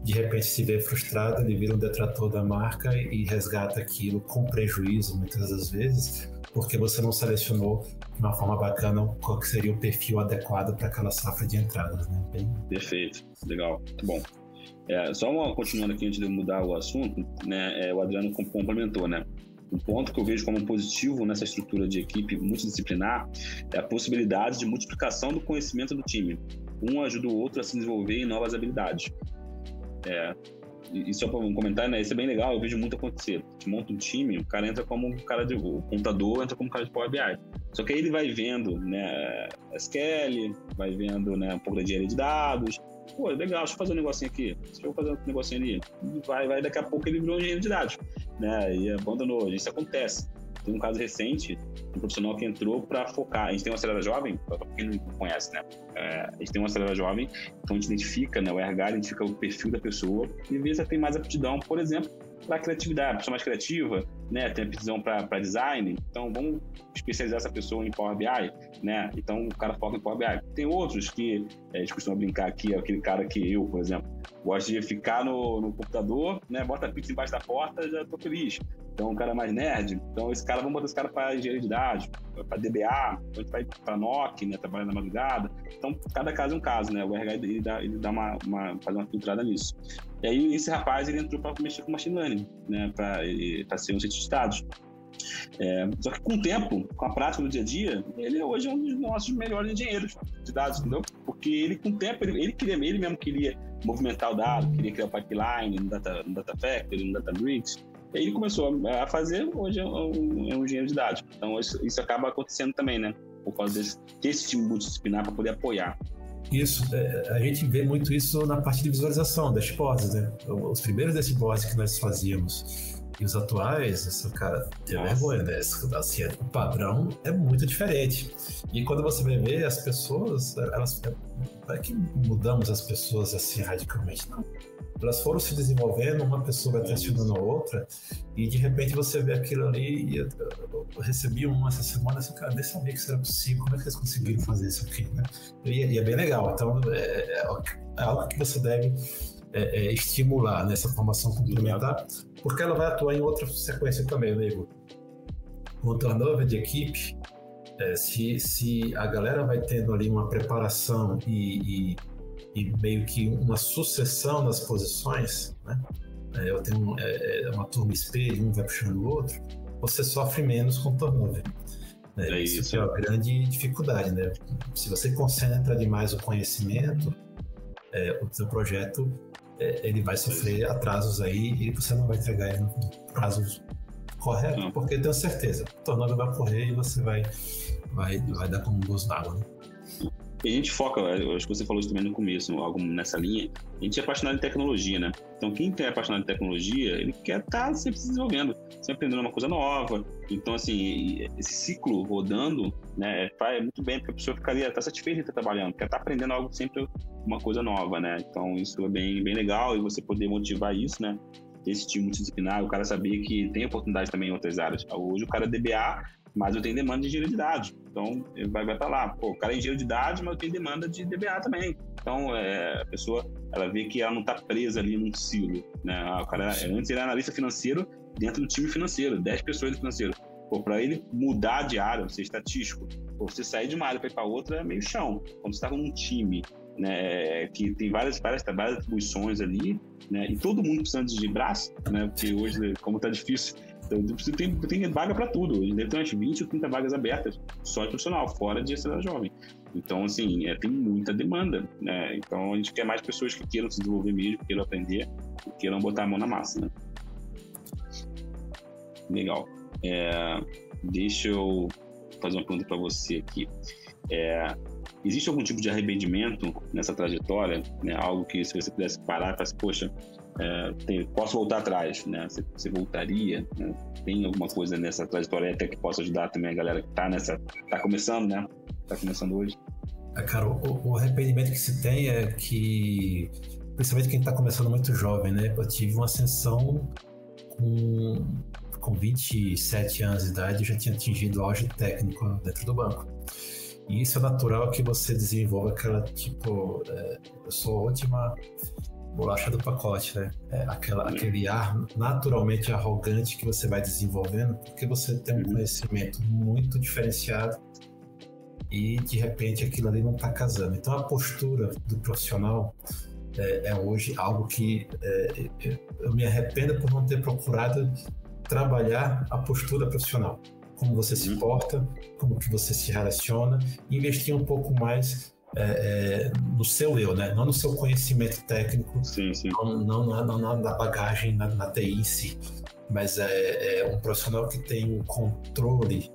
de repente se vê frustrado, ele vira um detrator da marca e resgata aquilo com prejuízo muitas das vezes, porque você não selecionou de uma forma bacana qual seria o perfil adequado para aquela safra de entradas. Né? Bem... Perfeito, legal, muito bom. É, só uma, continuando aqui antes de mudar o assunto, né, é, o Adriano complementou, né? Um ponto que eu vejo como positivo nessa estrutura de equipe multidisciplinar é a possibilidade de multiplicação do conhecimento do time. Um ajuda o outro a se desenvolver em novas habilidades. É, e só para um comentário, né? Isso é bem legal, eu vejo muito acontecer. Você monta um time, o cara entra como um cara de. O contador entra como um cara de Power BI. Só que aí ele vai vendo, né, SQL, vai vendo, né, um pouco da engenharia de dados. Pô, legal, deixa eu fazer um negocinho aqui. Deixa eu fazer um negocinho ali. Vai, vai, daqui a pouco ele virou um engenheiro de dados, né? E abandonou. Isso acontece. Tem um caso recente, um profissional que entrou para focar. A gente tem uma acelera jovem, para quem não conhece, né? É, a gente tem uma acelera jovem, então a gente identifica, né? O RH identifica o perfil da pessoa e vê se ela tem mais aptidão, por exemplo, para criatividade, pessoa mais criativa, né? Tem aptidão para design, então vamos especializar essa pessoa em Power BI, né? Então o cara foca em Power BI. Tem outros que é, a gente costuma brincar aqui, aquele cara que eu, por exemplo, gosto de ficar no, no computador, né? Bota a pizza embaixo da porta, já tô feliz. Então, um cara mais nerd. Então, esse cara, vamos botar esse cara para engenharia de dados, para DBA, então a gente vai para NOC, né, trabalhar na madrugada. Então, cada caso é um caso, né? O RH ele dá, ele dá uma, uma, faz uma filtrada nisso. E aí, esse rapaz, ele entrou para mexer com machine learning, né, para ser um cientista de dados. É, só que com o tempo, com a prática do dia a dia, ele hoje é um dos nossos melhores engenheiros de dados, entendeu? Porque ele, com o tempo, ele, ele, queria, ele mesmo queria movimentar o dado, queria criar o pipeline no Data, no data Factory, no Databricks, e ele começou a fazer, hoje é um, é um engenheiro de dados. Então isso, isso, acaba acontecendo também, né? Por causa desse, desse time multidisciplinar para poder apoiar. Isso, é, a gente vê muito isso na parte de visualização, dashboards, né? Os primeiros dashboards que nós fazíamos e os atuais, essa cara, tem vergonha, né? Assim, o padrão é muito diferente. E quando você vai ver as pessoas, elas. Não é que mudamos as pessoas assim radicalmente, não elas foram se desenvolvendo, uma pessoa vai testionando a outra, e de repente você vê aquilo ali, e eu, eu recebi uma essa semana, assim, cara, nem sabia que isso era possível, como é que eles conseguiram fazer isso aqui, né? E, e é bem legal, então é, é, é, algo que você deve é, é, estimular nessa formação complementar, porque ela vai atuar em outra sequência também, né, Igor? O turnover de equipe, é, se, se a galera vai tendo ali uma preparação e, e e meio que uma sucessão das posições, né? É, eu tenho é, é, uma turma espelho, um vai puxando o outro, você sofre menos com turnover. É, é isso, isso é a grande dificuldade, né? Se você concentra demais o conhecimento, é, o seu projeto é, ele vai sofrer atrasos aí e você não vai entregar ele no prazo correto, não. porque tenho certeza, o tornado vai correr e você vai, vai, vai dar como um gosto d'água. Né? A gente foca, acho que você falou isso também no começo, algo nessa linha, a gente é apaixonado em tecnologia, né? Então, quem é apaixonado em tecnologia, ele quer estar tá sempre se desenvolvendo, sempre aprendendo uma coisa nova. Então, assim, esse ciclo rodando, né, é muito bem, porque a pessoa ficaria, tá satisfeita de estar trabalhando, quer estar tá aprendendo algo sempre, uma coisa nova, né? Então, isso é bem, bem legal e você poder motivar isso, né? Esse time multidisciplinar, o cara saber que tem oportunidade também em outras áreas. Hoje, o cara é DBA, mas eu tenho demanda de engenheiro de dados. Então, ele vai estar lá. Pô, o cara é engenheiro de dados, mas eu tenho demanda de DBA também. Então, é, a pessoa, ela vê que ela não está presa ali num silo. Né? Ah, o cara, antes ele era analista financeiro dentro do time financeiro, 10 pessoas do financeiro. Pô, para ele mudar de área, ser estatístico, ou você sair de uma área para ir para outra é meio chão. Quando você está num time né, que tem várias, várias, várias atribuições ali, né, e todo mundo precisando de braço, né, porque hoje, como está difícil tem, tem vaga para tudo. Hoje deve ter umas 20 ou 30 vagas abertas só de profissional, fora de cidade jovem. Então, assim, é, tem muita demanda, né? Então, a gente quer mais pessoas que queiram se desenvolver mesmo, queiram aprender, queiram botar a mão na massa, né? Legal. É, deixa eu fazer uma pergunta para você aqui. É, existe algum tipo de arrependimento nessa trajetória? Né? Algo que, se você pudesse parar e falar assim, poxa, é, tem, posso voltar atrás, né? Você, você voltaria? Né? Tem alguma coisa nessa trajetória até que possa ajudar também a galera que está nessa, tá começando, né? Tá começando hoje. É, cara, o, o, arrependimento que se tem é que, principalmente quem está começando muito jovem, né? Eu tive uma ascensão com, com 27 anos de idade, eu já tinha atingido o auge técnico dentro do banco. E isso é natural que você desenvolva aquela, tipo, é, eu sou a última bolacha do pacote, né? É aquela, aquele ar naturalmente arrogante que você vai desenvolvendo, porque você tem um uhum. conhecimento muito diferenciado e de repente aquilo ali não está casando. Então a postura do profissional é, é hoje algo que é, eu me arrependo por não ter procurado trabalhar a postura profissional, como você se uhum. porta, como que você se relaciona, investir um pouco mais é, é, no seu eu, né? Não no seu conhecimento técnico, sim, sim. Não, não, não, não na bagagem, na, na TI em si, mas é, é, um profissional que tem um controle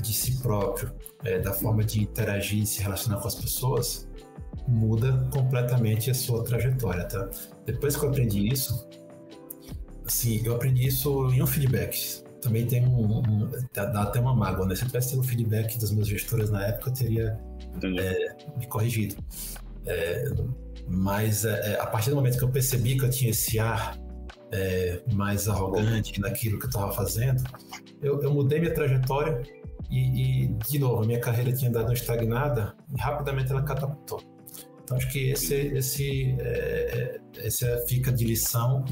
de si próprio, é, da forma de interagir e se relacionar com as pessoas, muda completamente a sua trajetória, tá? Depois que eu aprendi isso, assim, eu aprendi isso em um feedback. Também tem um, um dá, até uma mágoa, né? Se eu tivesse tido um feedback das meus gestores na época, eu teria é, me corrigido. É, mas é, é, a partir do momento que eu percebi que eu tinha esse ar é, mais arrogante naquilo que eu estava fazendo, eu, eu, mudei minha trajetória e, e, de novo, a minha carreira tinha dado uma estagnada e rapidamente ela catapultou. Então acho que esse, esse, é, esse fica de lição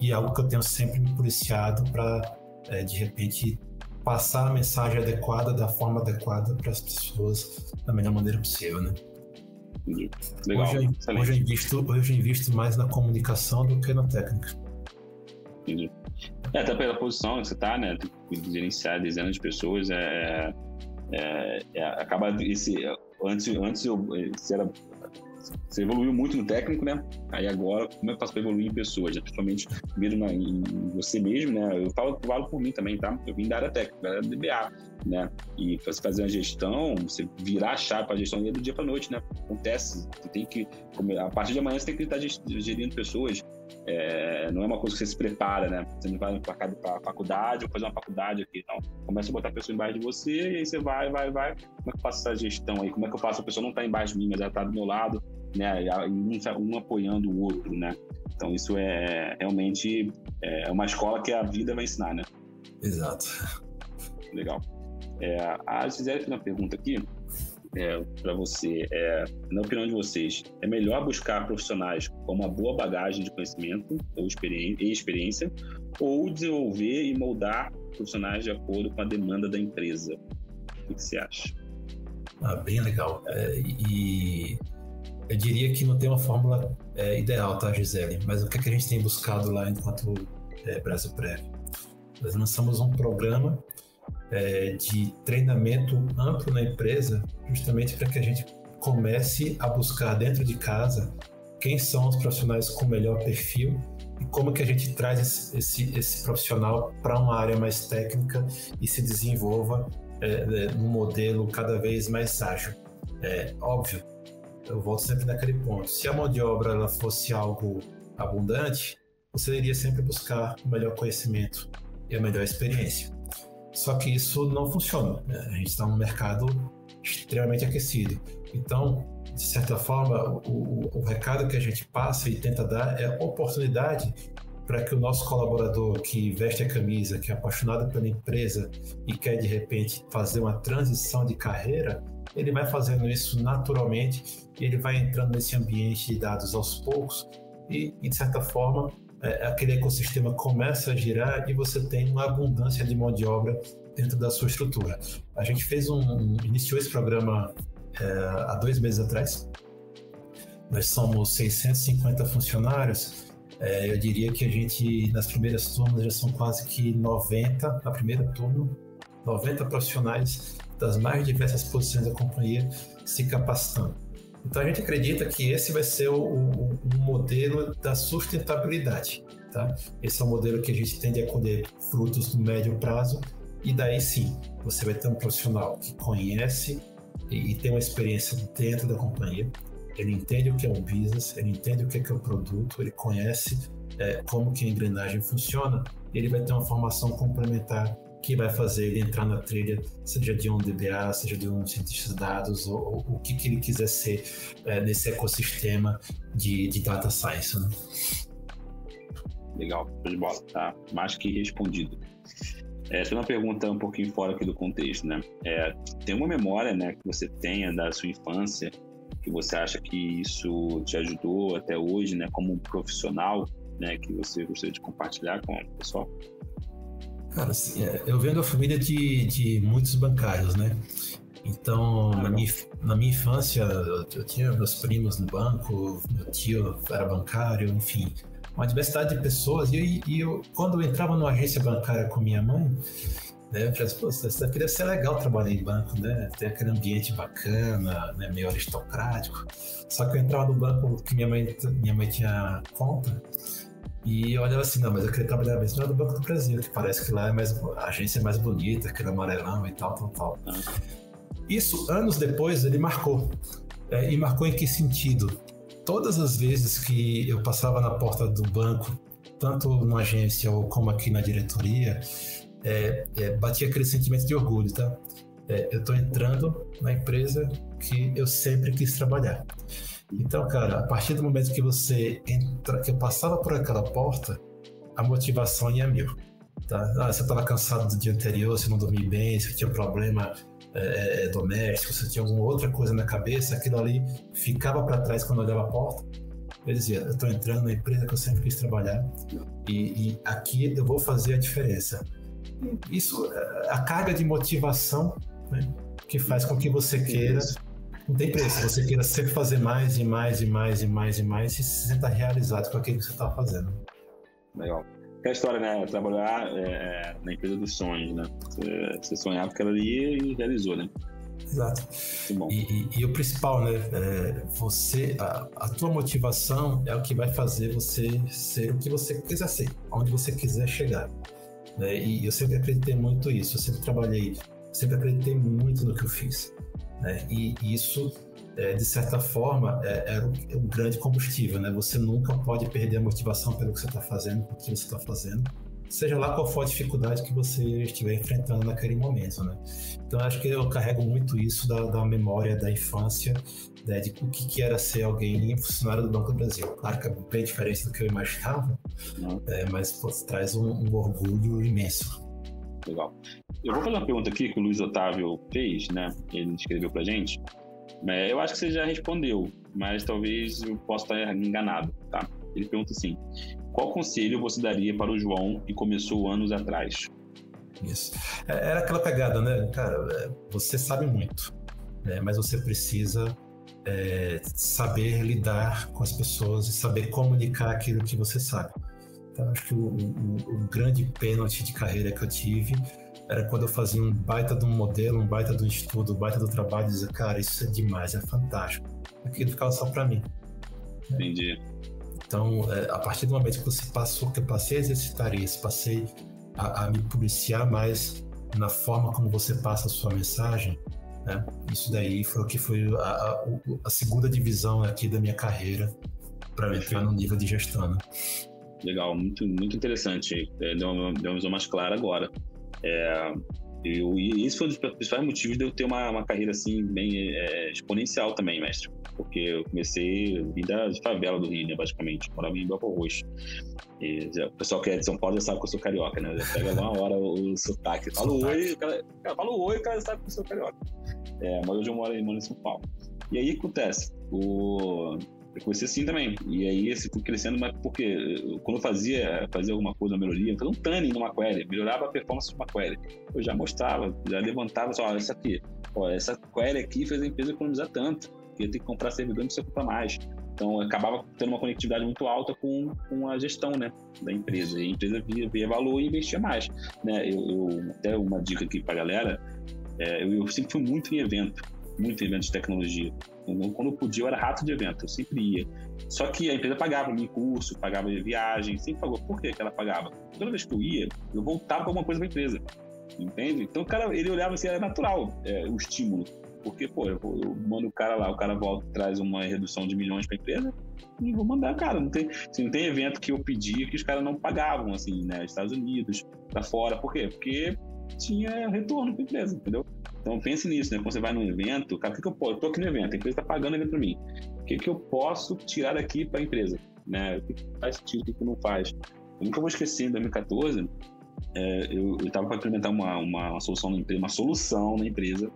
e algo que eu tenho sempre me policiado para, de repente, passar a mensagem adequada da forma adequada para as pessoas da melhor maneira possível, né? Legal. Hoje eu, hoje, eu invisto, hoje eu invisto mais na comunicação do que na técnica. Entendi. É, até pela posição que você está, né? Gerenciar dezenas de pessoas, é, é, é, acaba esse antes antes eu era você evoluiu muito no técnico, né? Aí agora, como é que eu faço para evoluir em pessoas? Né? Principalmente mesmo em você mesmo, né? Eu falo, falo por mim também, tá? Eu vim da área técnica, da área DBA, né? E você fazer uma gestão, você virar a chave para a gestão do dia para noite, né? Acontece, você tem que, a partir de amanhã você tem que estar gerindo pessoas. É, não é uma coisa que você se prepara, né? Você não vai para a faculdade ou fazer uma faculdade aqui. Então, começa a botar a pessoa embaixo de você e aí você vai, vai, vai. Como é que eu faço essa gestão aí? Como é que eu faço? A pessoa não está embaixo de mim, mas ela está do meu lado né? Um, um apoiando o outro, né? Então isso é realmente é uma escola que a vida vai ensinar, né? Exato. Legal. É, a Gisele fez uma pergunta aqui é, para você. É, na opinião de vocês, é melhor buscar profissionais com uma boa bagagem de conhecimento ou experiência, e experiência ou desenvolver e moldar profissionais de acordo com a demanda da empresa? O que, que você acha? Ah, bem legal. É, e eu diria que não tem uma fórmula é, ideal, tá, Gisele? Mas o que, é que a gente tem buscado lá enquanto é, Brasil Prévio? Nós lançamos um programa é, de treinamento amplo na empresa, justamente para que a gente comece a buscar dentro de casa quem são os profissionais com melhor perfil e como que a gente traz esse, esse, esse profissional para uma área mais técnica e se desenvolva é, é, num modelo cada vez mais ágil. É óbvio, eu volto sempre naquele ponto. Se a mão de obra ela fosse algo abundante, você iria sempre buscar o melhor conhecimento e a melhor experiência. Só que isso não funciona. Né? A gente está num mercado extremamente aquecido. Então, de certa forma, o, o, recado que a gente passa e tenta dar é oportunidade para que o nosso colaborador que veste a camisa, que é apaixonado pela empresa e quer de repente fazer uma transição de carreira, ele vai fazendo isso naturalmente e ele vai entrando nesse ambiente de dados aos poucos e de certa forma, é, aquele ecossistema começa a girar e você tem uma abundância de mão de obra dentro da sua estrutura. A gente fez um, iniciou esse programa é, há dois meses atrás. Nós somos 650 funcionários. É, eu diria que a gente, nas primeiras turmas, já são quase que 90, na primeira turma, 90 profissionais das mais diversas posições da companhia se capacitando. Então a gente acredita que esse vai ser o, o, o modelo da sustentabilidade. Tá? Esse é o modelo que a gente tende a colher frutos no médio prazo e daí sim você vai ter um profissional que conhece e, e tem uma experiência dentro da companhia, ele entende o que é um business, ele entende o que é, que é o produto, ele conhece é, como que a engrenagem funciona, ele vai ter uma formação complementar que vai fazer ele entrar na trilha, seja de um DBA, seja de um cientista de dados, ou, ou o que, que ele quiser ser é, nesse ecossistema de, de data science. Né? Legal, de bola, tá mais que respondido. É, uma pergunta um pouquinho fora aqui do contexto, né? É, tem uma memória, né, que você tenha da sua infância, que você acha que isso te ajudou até hoje, né, como um profissional, né, que você gostaria de compartilhar com o pessoal? Cara, assim, é, eu venho da família de, de muitos bancários, né? Então, na, minha, na minha infância, eu, eu, tinha meus primos no banco, meu tio era bancário, enfim, uma diversidade de pessoas. E, e eu, quando eu entrava numa agência bancária com minha mãe, né, eu falei assim, pô, isso daqui deve ser legal trabalhar em banco, né? Tem aquele ambiente bacana, né, meio aristocrático. Só que eu entrava no banco que minha mãe, minha mãe tinha conta, e eu olhava assim, não, mas eu queria trabalhar mesmo no Banco do Brasil, que parece que lá é mais, a agência é mais bonita, aquele amarelão e tal, tal, tal. Isso, anos depois, ele marcou. É, e marcou em que sentido? Todas as vezes que eu passava na porta do banco, tanto numa agência ou como aqui na diretoria, é, é, batia aquele sentimento de orgulho, tá? É, eu estou entrando na empresa que eu sempre quis trabalhar. Então, cara, a partir do momento que você entra, que eu passava por aquela porta, a motivação ia mil. Tá? Ah, você estava cansado do dia anterior, você não dormia bem, você tinha problema é, é, doméstico, você tinha alguma outra coisa na cabeça, aquilo ali ficava para trás quando eu olhava a porta. Eu dizia, eu estou entrando na empresa que eu sempre quis trabalhar e, e aqui eu vou fazer a diferença. Isso, é, a carga de motivação né, que faz com que você queira não tem preço. Você queira sempre fazer mais e mais e mais e mais e mais e se sinta realizado com aquilo que você está fazendo. Legal. É a história, né? Trabalhar é, na empresa dos sonhos, né? Você, você sonhava com aquilo ali e realizou, né? Exato. E, e, e, o principal, né? É você, a, a, tua motivação é o que vai fazer você ser o que você quiser ser, onde você quiser chegar. Né? E eu sempre acreditei muito nisso. Eu sempre trabalhei, sempre acreditei muito no que eu fiz. Né? E isso, é, de certa forma, é, era é um, grande combustível. Né? Você nunca pode perder a motivação pelo que você está fazendo, pelo que você está fazendo, seja lá qual for a dificuldade que você estiver enfrentando naquele momento. Né? Então, acho que eu carrego muito isso da, da memória da infância, né, de o que, que, era ser alguém funcionário do Banco do Brasil. Claro que é bem diferente do que eu imaginava, é, mas pô, traz um, um orgulho imenso. Legal. Eu vou fazer uma pergunta aqui que o Luiz Otávio fez, né? Ele escreveu pra gente. É, eu acho que você já respondeu, mas talvez eu possa estar enganado, tá? Ele pergunta assim: qual conselho você daria para o João que começou anos atrás? Isso. É, era aquela pegada, né? Cara, é, você sabe muito, né? mas você precisa é, saber lidar com as pessoas e saber comunicar aquilo que você sabe. Então, acho que o, o, o grande pênalti de carreira que eu tive era quando eu fazia um baita de um modelo, um baita de um estudo, um baita do trabalho, e dizia, cara, isso é demais, é fantástico. Aquilo ficava só para mim. Entendi. Então, é, a partir do momento que você passou, que eu passei a exercitar isso, passei a, a me policiar mais na forma como você passa a sua mensagem, né? Isso daí foi o que foi a, a, a segunda divisão aqui da minha carreira para entrar no nível de gestão. Né? Legal, muito, muito interessante. É, deu, uma, deu uma visão mais clara agora. É, eu, e esse foi um dos principais motivos de eu ter uma, uma carreira assim bem é, exponencial também, mestre. Porque eu comecei vida de favela do Rio, né, basicamente. Morava em Belfor Roxo. E, já, o pessoal que é de São Paulo já sabe que eu sou carioca, né? Já pega uma hora o, o sotaque. Fala oi, o cara, fala oi, o cara sabe que eu sou carioca. É, mas hoje eu moro, moro em São Paulo. E aí acontece, o, eu comecei assim também. E aí esse fui crescendo, mas porque quando eu fazia, fazia alguma coisa, uma melhoria, fazia um tanning numa query, melhorava a performance de uma query. Eu já mostrava, já levantava, só, olha, essa aqui, ó, essa query aqui fez a empresa economizar tanto, que ia ter que comprar servidor, não precisa comprar mais. Então acabava tendo uma conectividade muito alta com, com a gestão né, da empresa. E a empresa via, via valor e investia mais. Né? Eu, eu até uma dica aqui para a galera, é, eu, eu sempre fui muito em evento, muito evento de tecnologia. Quando eu podia, eu era rato de evento, eu sempre ia. Só que a empresa pagava meu curso, pagava viagem, sempre pagou. Por que, ela pagava? Toda vez que eu ia, eu voltava com alguma coisa para a empresa. Entende? Então o cara, ele olhava assim, era natural é, o estímulo. Porque, pô, eu, eu, mando o cara lá, o cara volta traz uma redução de milhões para a empresa, e vou mandar, cara. Não tem, assim, não tem evento que eu pedia que os caras não pagavam, assim, né? Estados Unidos, para fora. Por quê? Porque tinha retorno para a empresa, entendeu? Então pense nisso, né? Quando você vai num evento, cara, o que, que eu posso? Eu tô aqui no evento, a empresa está pagando evento para mim. O que, que eu posso tirar daqui para a empresa? Né? O que, faz sentido, o que, que não faz? Eu nunca vou esquecer, em 2014, é, eu estava para implementar uma, uma, uma, solução na empresa, uma solução na empresa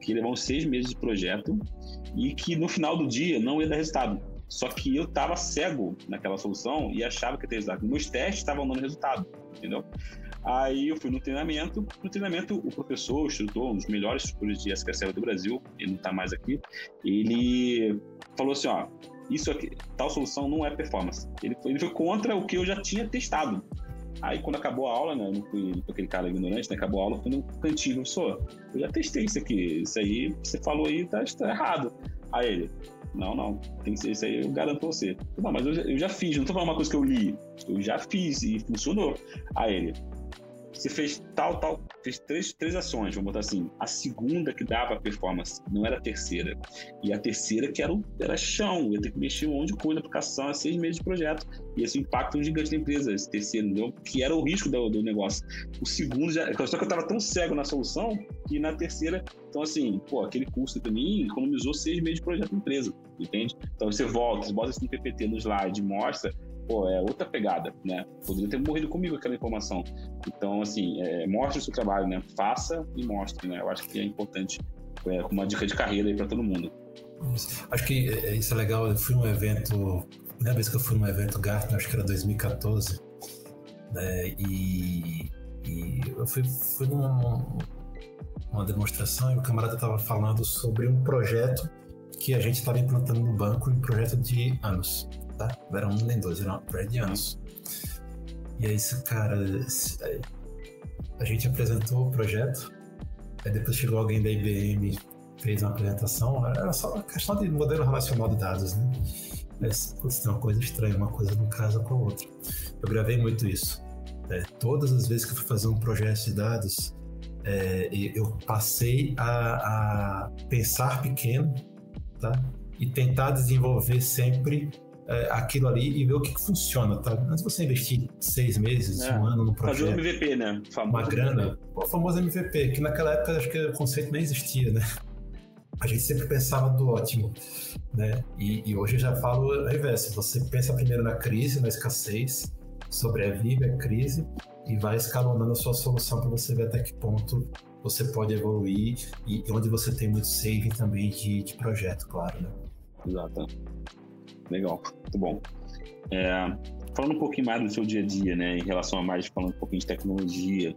que levou seis meses de projeto e que no final do dia não ia dar resultado. Só que eu estava cego naquela solução e achava que ia ter resultado. Meus testes estavam dando resultado, entendeu? Aí eu fui no treinamento. No treinamento, o professor, o instrutor, um dos melhores instrutores de SQL do Brasil, ele não está mais aqui, ele falou assim: ó, isso aqui, tal solução não é performance. Ele foi, ele foi contra o que eu já tinha testado. Aí quando acabou a aula, né, eu não fui aquele cara ignorante, né, acabou a aula, fui no cantinho, professor, eu já testei isso aqui, isso aí, você falou aí, tá, tá errado. Aí ele, não, não, tem que ser isso aí, eu garanto pra você. Não, mas eu eu já fiz, não tô falando uma coisa que eu li, eu já fiz e funcionou. Aí ele, você fez tal, tal, fez três, três ações, vamos botar assim. A segunda que dava performance, não era a terceira. E a terceira que era, era chão, ia ter que mexer um monte de coisa na aplicação, seis meses de projeto. E esse impacto é um gigante da empresa, esse terceiro, entendeu? Que era o risco do, do negócio. O segundo já. Só que eu tava tão cego na solução que na terceira. Então, assim, pô, aquele custo para mim economizou seis meses de projeto da empresa, entende? Então você volta, você bota esse PPT no slide, mostra pô, é outra pegada, né? Poderia ter morrido comigo aquela informação. Então, assim, é, mostre o seu trabalho, né? Faça e mostre, né? Eu acho que é importante, é, uma dica de carreira aí para todo mundo. Acho que é, isso é legal. Eu fui num evento, na vez que eu fui num evento Gartner, acho que era 2014, né? E, e eu fui, fui numa uma demonstração e o camarada estava falando sobre um projeto que a gente estava implantando no banco, um projeto de anos tá? Não era um nem dois, era um de anos. E aí, cara, a gente apresentou o projeto, aí depois chegou alguém da IBM, fez uma apresentação, era só questão de modelo relacional de dados, né? Mas, putz, tem uma coisa estranha, uma coisa não casa com a outra. Eu gravei muito isso. É, todas as vezes que eu fui fazer um projeto de dados, é, eu passei a, a pensar pequeno, tá? E tentar desenvolver sempre é, aquilo ali e ver o que, que, funciona, tá? Antes de você investir seis meses, é. um ano no projeto. Fazer um MVP, né? Famoso uma grana. O famoso MVP, que naquela época acho que o conceito nem existia, né? A gente sempre pensava do ótimo, né? E, e hoje eu já falo ao reverso. Você pensa primeiro na crise, na escassez, sobrevive a crise e vai escalonando a sua solução para você ver até que ponto você pode evoluir e onde você tem muito saving também de, de projeto, claro, né? Exato. Legal, muito bom. É, falando um pouquinho mais do seu dia a dia, né, em relação a mais falando um pouquinho de tecnologia,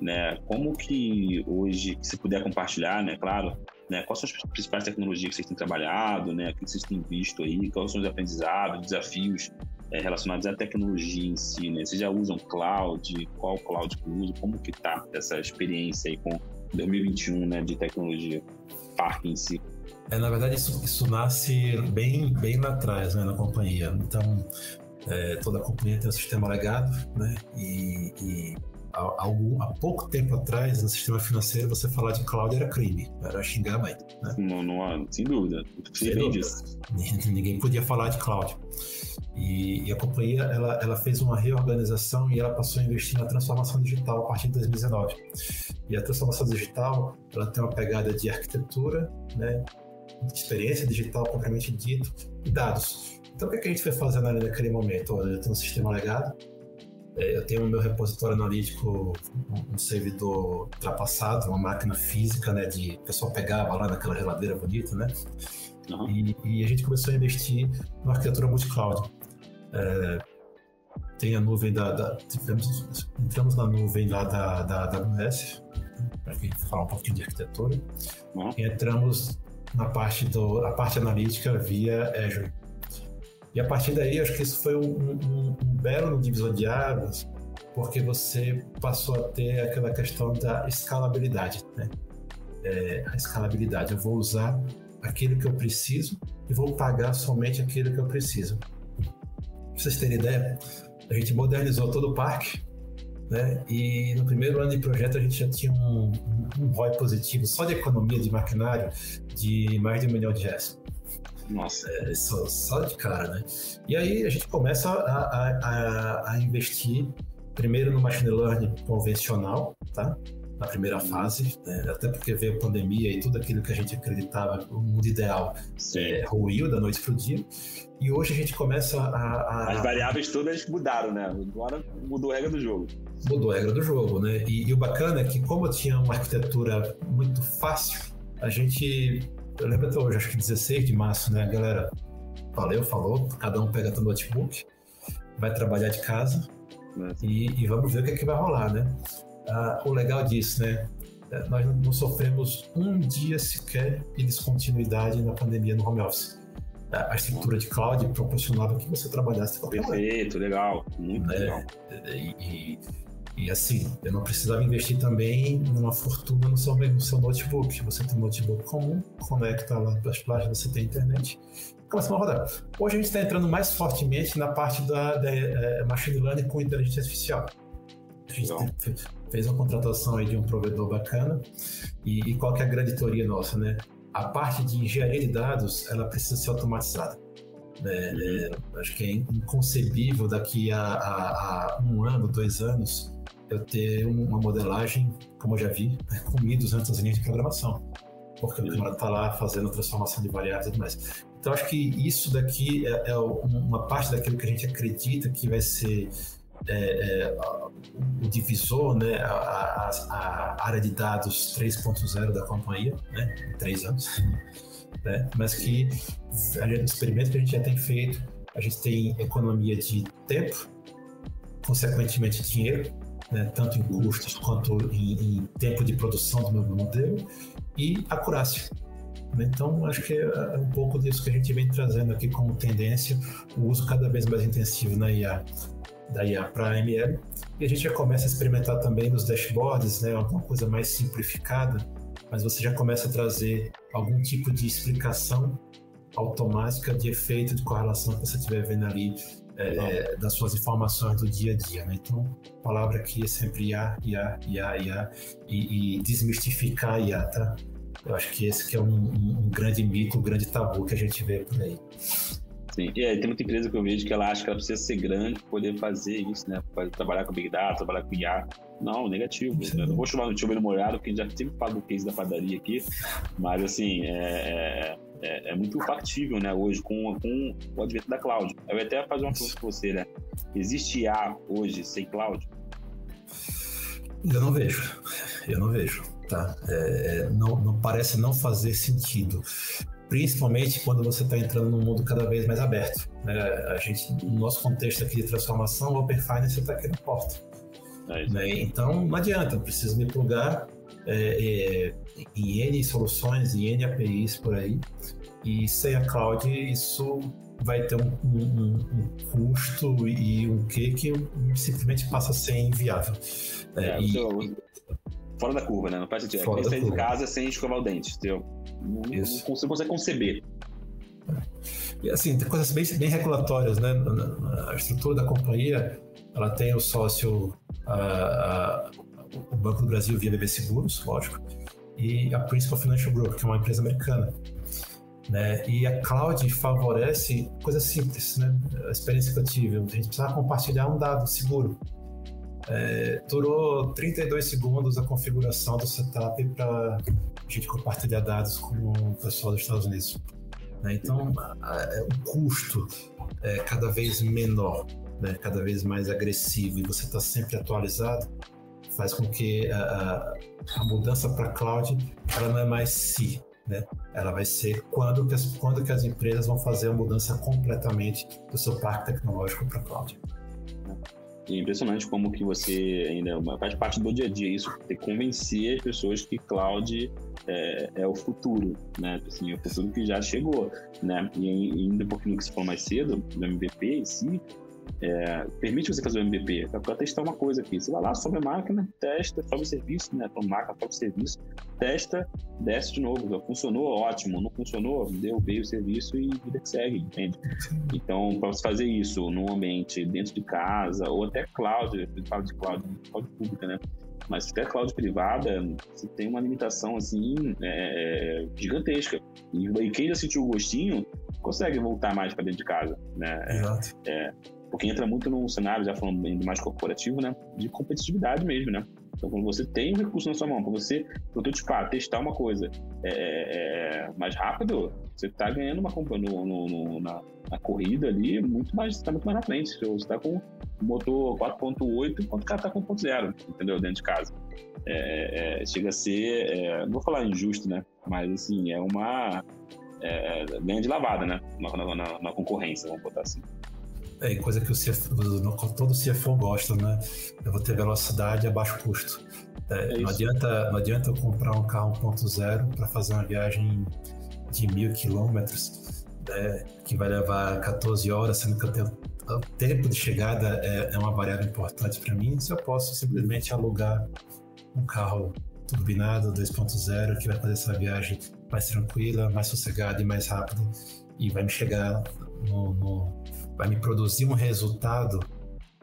né, como que hoje, se puder compartilhar, né, claro, né, quais são as principais tecnologias que vocês têm trabalhado, né, o que vocês têm visto aí, quais são os aprendizados, desafios é, relacionados à tecnologia em si, né? Vocês já usam cloud? Qual cloud que usam? Como que tá essa experiência aí com 2021, né, de tecnologia, parque em si? É, na verdade, isso, isso nasce bem, bem lá atrás, né, na companhia. Então, é, toda a companhia tem um sistema legado, né, e, e há, há, pouco tempo atrás, no sistema financeiro, você falar de cloud era crime, era xingamento. Né? Não, não, sem dúvida. Sem dúvida. Ninguém podia falar de cloud. E, e, a companhia ela, ela fez uma reorganização e ela passou a investir na transformação digital a partir de 2019. E a transformação digital ela tem uma pegada de arquitetura, né, experiência digital propriamente dito e dados. Então o que, é que a gente foi fazendo ali naquele momento? Olha, eu tenho um sistema legado, é, eu tenho o meu repositório analítico, um servidor ultrapassado, uma máquina física, né, de o pessoal pegava lá naquela geladeira bonita, né? Uhum. E, e, a gente começou a investir na arquitetura multi-cloud. É, tem a nuvem da, da tivemos, entramos na nuvem lá da, da, da AWS, para falar um pouquinho de arquitetura, uhum. entramos na parte do a parte analítica via Azure. E a partir daí, acho que isso foi um, um, um belo divisor de águas, porque você passou a ter aquela questão da escalabilidade, né? É, a escalabilidade. Eu vou usar aquilo que eu preciso e vou pagar somente aquilo que eu preciso. Pra vocês terem ideia, a gente modernizou todo o parque, né? E no primeiro ano de projeto a gente já tinha um, um, um ROI positivo só de economia de maquinário de mais de um milhão de reais. Nossa. É, só, só, de cara, né? E aí a gente começa a, a, a, a investir primeiro no machine learning convencional, tá? na primeira uhum. fase, né? até porque veio a pandemia e tudo aquilo que a gente acreditava o mundo ideal é, ruiu da noite para o dia. E hoje a gente começa a, a, As variáveis todas mudaram, né? Agora mudou a regra do jogo. Mudou a regra do jogo, né? E, e o bacana é que, como eu tinha uma arquitetura muito fácil, a gente eu lembro até hoje, acho que 16 de março, né? A galera valeu, falou, cada um pega seu notebook, vai trabalhar de casa e, e, vamos ver o que, é que vai rolar, né? Ah, o legal disso, né? É, nós não sofremos um dia sequer de descontinuidade na pandemia no home office. A estrutura de cloud proporcionava que você trabalhasse qualquer Perfeito, legal, muito né? legal. E, e, e assim, eu não precisava investir também numa fortuna no seu, no seu notebook. Você tem um notebook comum, conecta lá para as você tem internet, começa a rodar. Hoje a gente está entrando mais fortemente na parte da, da é, machine learning com inteligência artificial. A gente fez uma contratação aí de um provedor bacana e, e qual que é a grande teoria nossa, né? A parte de engenharia de dados, ela precisa ser automatizada. É, é, acho que é inconcebível daqui a, a, a, um ano, dois anos, eu ter uma modelagem, como eu já vi, com 1.200 linhas de programação. Porque o câmera está lá fazendo transformação de variáveis e tudo mais. Então, acho que isso daqui é, é, uma parte daquilo que a gente acredita que vai ser é, é, o divisor, né, a, a, a área de dados 3.0 da companhia, né, em três anos. Né, mas que o experimento que a gente já tem feito, a gente tem economia de tempo, consequentemente dinheiro, né, tanto em custos quanto em, em, tempo de produção do meu modelo, e acurácia. Né. Então, acho que é um pouco disso que a gente vem trazendo aqui como tendência, o uso cada vez mais intensivo na IA, da IA para ML, e a gente já começa a experimentar também nos dashboards, né, alguma coisa mais simplificada, mas você já começa a trazer algum tipo de explicação automática de efeito de correlação que você estiver vendo ali é, é, das suas informações do dia a dia. Né? Então, a palavra aqui é sempre IA, IA, IA, IA e, e desmistificar a IA, tá? Eu acho que esse que é um, um, um, grande mito, um grande tabu que a gente vê por aí. Sim, e aí, tem muita empresa que eu vejo que ela acha que ela precisa ser grande para poder fazer isso, né? Para trabalhar com Big Data, trabalhar com IA. Não, negativo. Eu não vou chamar no tio molhado, porque já sempre falo do case da padaria aqui, mas assim, é, é é, muito factível, né, hoje, com, com o advento da cloud. Eu ia até fazer uma pergunta para você, né? Existe IA hoje sem cloud? Eu não vejo. Eu não vejo, tá? É, é não, não parece não fazer sentido principalmente quando você está entrando num mundo cada vez mais aberto. Né? A gente, no nosso contexto aqui de transformação, o Open Finance está aqui na porta. É né? Então, não adianta, eu preciso me plugar é, é, em N soluções, em N APIs por aí. E sem a cloud, isso vai ter um, um, um custo e um quê que simplesmente passa a ser inviável. É, é, e, fora da curva, né? Não faz sentido. É sair de casa sem escovar o dente. Entendeu? Não, Isso. não, não consegue conceber. E assim, tem coisas bem, bem regulatórias, né? A estrutura da companhia, ela tem o sócio, a, a, o Banco do Brasil via BB Seguros, lógico, e a Principal Financial Group, que é uma empresa americana. Né? E a cloud favorece coisas simples, né? A experiência que eu tive, a gente precisava compartilhar um dado seguro. É, durou 32 segundos a configuração do setup para a gente compartilhar dados com o pessoal dos Estados Unidos. Né? Então, o custo é cada vez menor, né? cada vez mais agressivo, e você está sempre atualizado, faz com que a, a mudança para cloud ela não é mais se, né? ela vai ser quando que, as, quando que as empresas vão fazer a mudança completamente do seu parque tecnológico para cloud. É impressionante como que você ainda faz parte do dia a dia isso, ter convencer as pessoas que cloud é, é, o futuro, né? Assim, é o futuro que já chegou, né? E ainda um pouquinho que você falou mais cedo, do MVP em si, é, permite você fazer o MVP para testar uma coisa aqui. Você vai lá, sobe a máquina, testa, sobe o serviço, né? Toma máquina, sobe o serviço, testa, desce de novo. Funcionou, ótimo. Não funcionou, deu, veio o serviço e vida que segue, entende? Então, para você fazer isso num ambiente dentro de casa ou até cloud, eu falo de cloud, cloud pública, né? Mas se tiver cloud privada, você tem uma limitação assim é, gigantesca. E, e, quem já sentiu o gostinho consegue voltar mais para dentro de casa, né? Exato. É, porque entra muito num cenário, já falando mais corporativo, né? De competitividade mesmo, né? Então, quando você tem um recurso na sua mão, para você prototipar, testar uma coisa é, é, é mais rápido, você está ganhando uma no, no, no, na, na, corrida ali muito mais, está muito mais na frente. Você está com motor 4.8 enquanto o cara está com 1.0, entendeu? Dentro de casa. É, é, chega a ser, é, não vou falar injusto, né? Mas assim, é uma é, ganha de lavada, né? Na, na, na, concorrência, vamos botar assim. É, coisa que o CFO, todo CFO gosta, né? Eu vou ter velocidade a baixo custo. É, é não, adianta, não adianta eu comprar um carro 1.0 para fazer uma viagem de mil quilômetros, né, que vai levar 14 horas, sendo que eu tenho o tempo de chegada é, é uma variável importante para mim. Se eu posso simplesmente alugar um carro turbinado 2.0 que vai fazer essa viagem mais tranquila, mais sossegada e mais rápida e vai me chegar no, no vai me produzir um resultado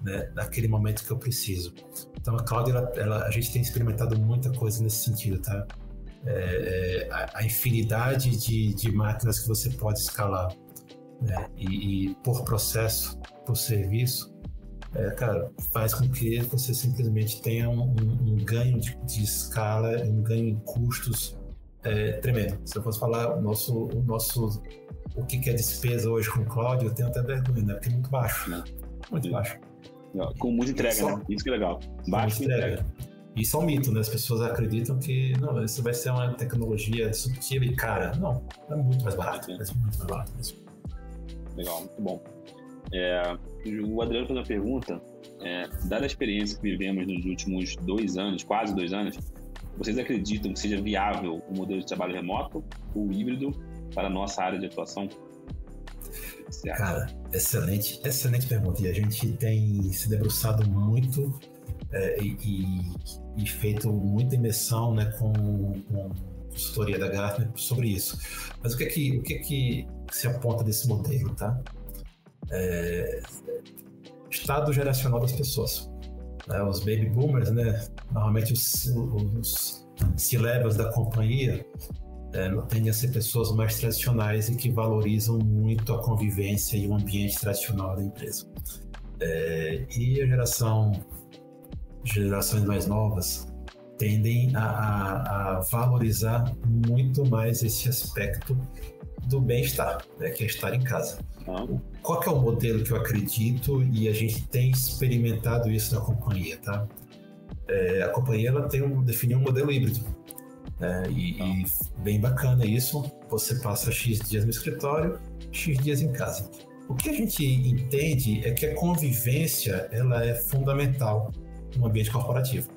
né, naquele momento que eu preciso. Então a cloud, ela, ela, a gente tem experimentado muita coisa nesse sentido, tá? É, é, a, a, infinidade de, de máquinas que você pode escalar né, e, e por processo por serviço, é, cara, faz com que você simplesmente tenha um, um, um ganho de, de, escala, um ganho em custos é, tremendo. Se eu fosse falar o nosso, o nosso, o que é despesa hoje com o cloud, eu tenho até vergonha, né? Porque é muito baixo, né? Muito baixo. Com muita entrega, Só, né? Isso que é legal. Baixo entrega. entrega. Isso é um mito, né? As pessoas acreditam que não, isso vai ser uma tecnologia disruptiva e cara. Não, é muito mais barato. É muito mais barato mesmo. Legal, muito bom. É, o Adriano fez uma pergunta. É, dada a experiência que vivemos nos últimos dois anos, quase dois anos, vocês acreditam que seja viável o modelo de trabalho remoto ou híbrido para a nossa área de atuação? Cara, excelente, excelente pergunta. E a gente tem se debruçado muito é, e, e, feito muita imersão né, com, com consultoria da Gartner sobre isso. Mas o que é que, o que, é que se aponta desse modelo, tá? é, estado geracional das pessoas. É, os baby boomers, né, normalmente os, os da companhia é, tendem a ser pessoas mais tradicionais e que valorizam muito a convivência e o ambiente tradicional da empresa. É, e a geração, gerações mais novas tendem a, a, a valorizar muito mais esse aspecto do bem-estar, né, que é estar em casa. Qual que é o modelo que eu acredito e a gente tem experimentado isso na companhia, tá? É, a companhia ela tem um, definiu um modelo híbrido. Né? E, e, bem bacana isso. Você passa X dias no escritório, X dias em casa. O que a gente entende é que a convivência ela é fundamental no ambiente corporativo.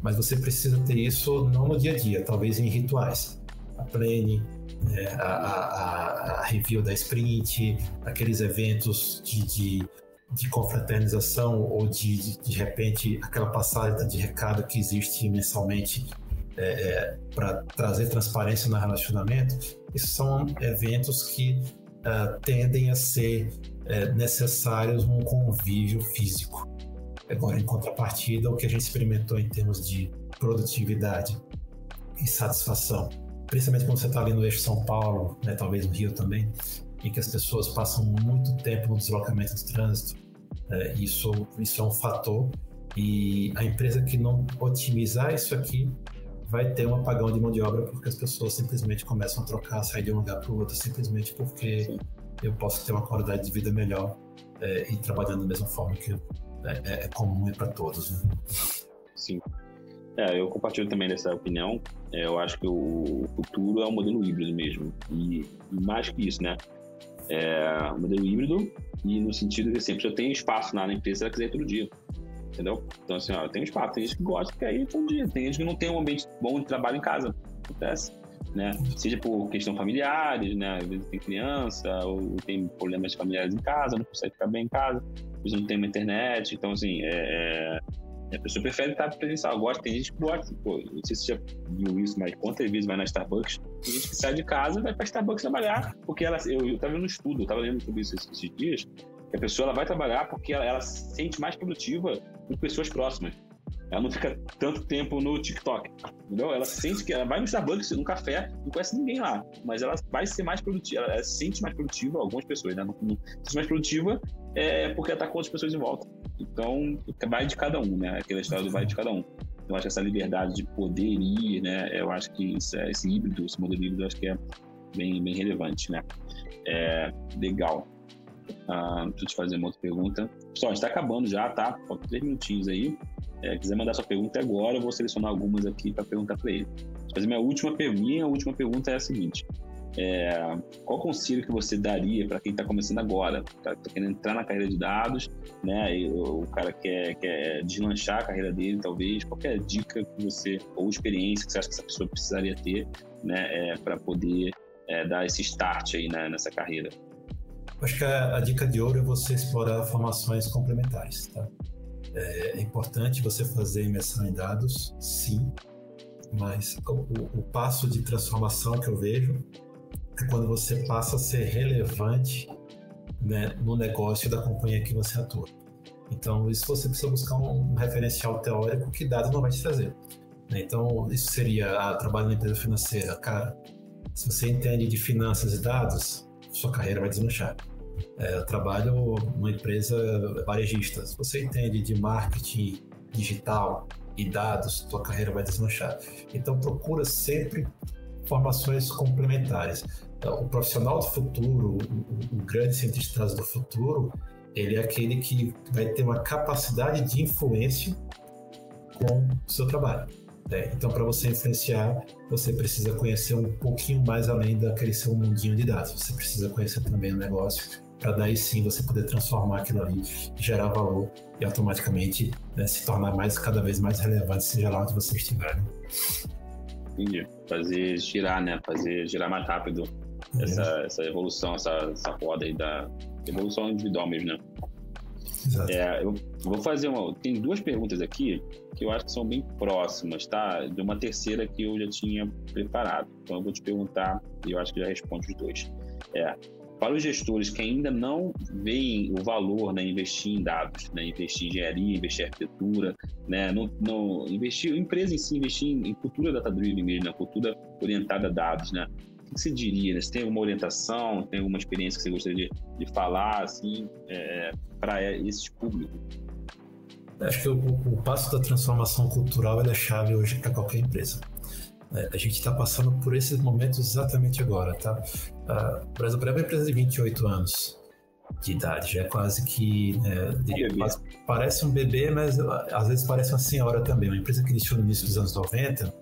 Mas você precisa ter isso não no dia a dia, talvez em rituais. A plane, né, a, a, a, review da sprint, aqueles eventos de, de, de confraternização ou de, de, de repente aquela passagem de recado que existe mensalmente é, é, para trazer transparência no relacionamento, esses são eventos que uh, tendem a ser uh, necessários um convívio físico. Agora, em contrapartida, o que a gente experimentou em termos de produtividade e satisfação, principalmente quando você está ali no eixo São Paulo, né, talvez no Rio também, em que as pessoas passam muito tempo no deslocamento do trânsito, é, isso, isso é um fator e a empresa que não otimizar isso aqui vai ter um apagão de mão de obra porque as pessoas simplesmente começam a trocar, sair de um lugar para o outro, simplesmente porque Sim. eu posso ter uma qualidade de vida melhor é, e trabalhando da mesma forma que é, é, é comum para todos. Né? Sim. É, eu compartilho também dessa opinião. É, eu acho que o futuro é um modelo híbrido mesmo. E, e mais que isso, né? É um modelo híbrido e no sentido que, assim, eu tenho espaço na empresa, se ela quiser todo dia entendeu? Então, assim, ó, tem espaço, tem gente que gosta de quer ir todo dia, tem gente que não tem um ambiente bom de trabalho em casa, acontece, né? Seja por questão familiares, né? Às vezes tem criança, ou tem problemas familiares em casa, não consegue ficar bem em casa, às vezes não tem uma internet, então, assim, é, é, a pessoa prefere estar presencial, gosta, tem gente que gosta, pô, não sei se você já viu isso, mas quantas vezes vai na Starbucks, tem gente que sai de casa e vai para Starbucks trabalhar, porque ela, eu, eu tava vendo um estudo, eu tava lendo sobre isso esses dias, que a pessoa ela vai trabalhar porque ela, ela se sente mais produtiva com pessoas próximas. Ela não fica tanto tempo no TikTok, entendeu? Ela sente que ela vai no Starbucks, no café, não conhece ninguém lá, mas ela vai ser mais produtiva, ela se sente mais produtiva, algumas pessoas, né? Não, não se mais produtiva é porque ela tá com outras pessoas em volta. Então, vai de cada um, né? Aquela história do vai de cada um. Então, acho que essa liberdade de poder ir, né? Eu acho que isso, é, esse híbrido, esse modelo híbrido, acho que é bem, bem relevante, né? É, legal. Ah, deixa eu te fazer uma outra pergunta. Pessoal, a gente está acabando já, tá? Faltam três minutinhos aí. É, quiser mandar sua pergunta agora, eu vou selecionar algumas aqui para perguntar para ele. Mas minha última, minha última pergunta é a seguinte: é, qual conselho que você daria para quem está começando agora, está querendo entrar na carreira de dados, né? E o, cara quer, quer deslanchar a carreira dele, talvez. Qual é dica que você ou experiência que você acha que essa pessoa precisaria ter, né, é, para poder é, dar esse start aí né, nessa carreira? Acho que a, a, dica de ouro é você explorar formações complementares. Tá? É, é importante você fazer imersão em dados, sim, mas o, o, passo de transformação que eu vejo é quando você passa a ser relevante né, no negócio da companhia que você atua. Então, isso você precisa buscar um, um referencial teórico que dados não vai te trazer. Né? Então, isso seria, ah, trabalho na empresa financeira. Cara, se você entende de finanças e dados, sua carreira vai desmanchar. É, eu trabalho numa empresa varejista. Se você entende de marketing digital e dados, sua carreira vai desmanchar. Então procura sempre formações complementares. Então, o profissional do futuro, o, o grande cientista do futuro, ele é aquele que vai ter uma capacidade de influência com o seu trabalho. Né? Então, para você influenciar, você precisa conhecer um pouquinho mais além daquele seu mundinho de dados. Você precisa conhecer também o negócio, para daí sim você poder transformar aquilo ali, gerar valor e automaticamente né, se tornar mais cada vez mais relevante, seja lá onde você estiver. Né? Entendi. Fazer girar, né? Fazer girar mais rápido é. essa, essa evolução, essa, essa roda aí da evolução individual mesmo, né? É, eu vou fazer uma. Tem duas perguntas aqui que eu acho que são bem próximas, tá? De uma terceira que eu já tinha preparado. Então eu vou te perguntar e eu acho que já responde os dois. É, para os gestores que ainda não veem o valor né, investir em dados, né, investir em engenharia, investir em arquitetura, né, no, no, investir, empresa em si, investir em, em cultura data-driven mesmo, né, cultura orientada a dados, né? O que você diria? Né? Você tem alguma orientação, tem alguma experiência que você gostaria de, de falar, assim, é, para esses públicos? Acho que o, o, passo da transformação cultural é chave hoje para qualquer empresa. É, a gente está passando por esses momentos exatamente agora, tá? Uh, por exemplo, é uma empresa de 28 anos de idade, já é quase que, diria, quase, parece um bebê, mas às vezes parece uma senhora também. Uma empresa que iniciou no início dos anos 90,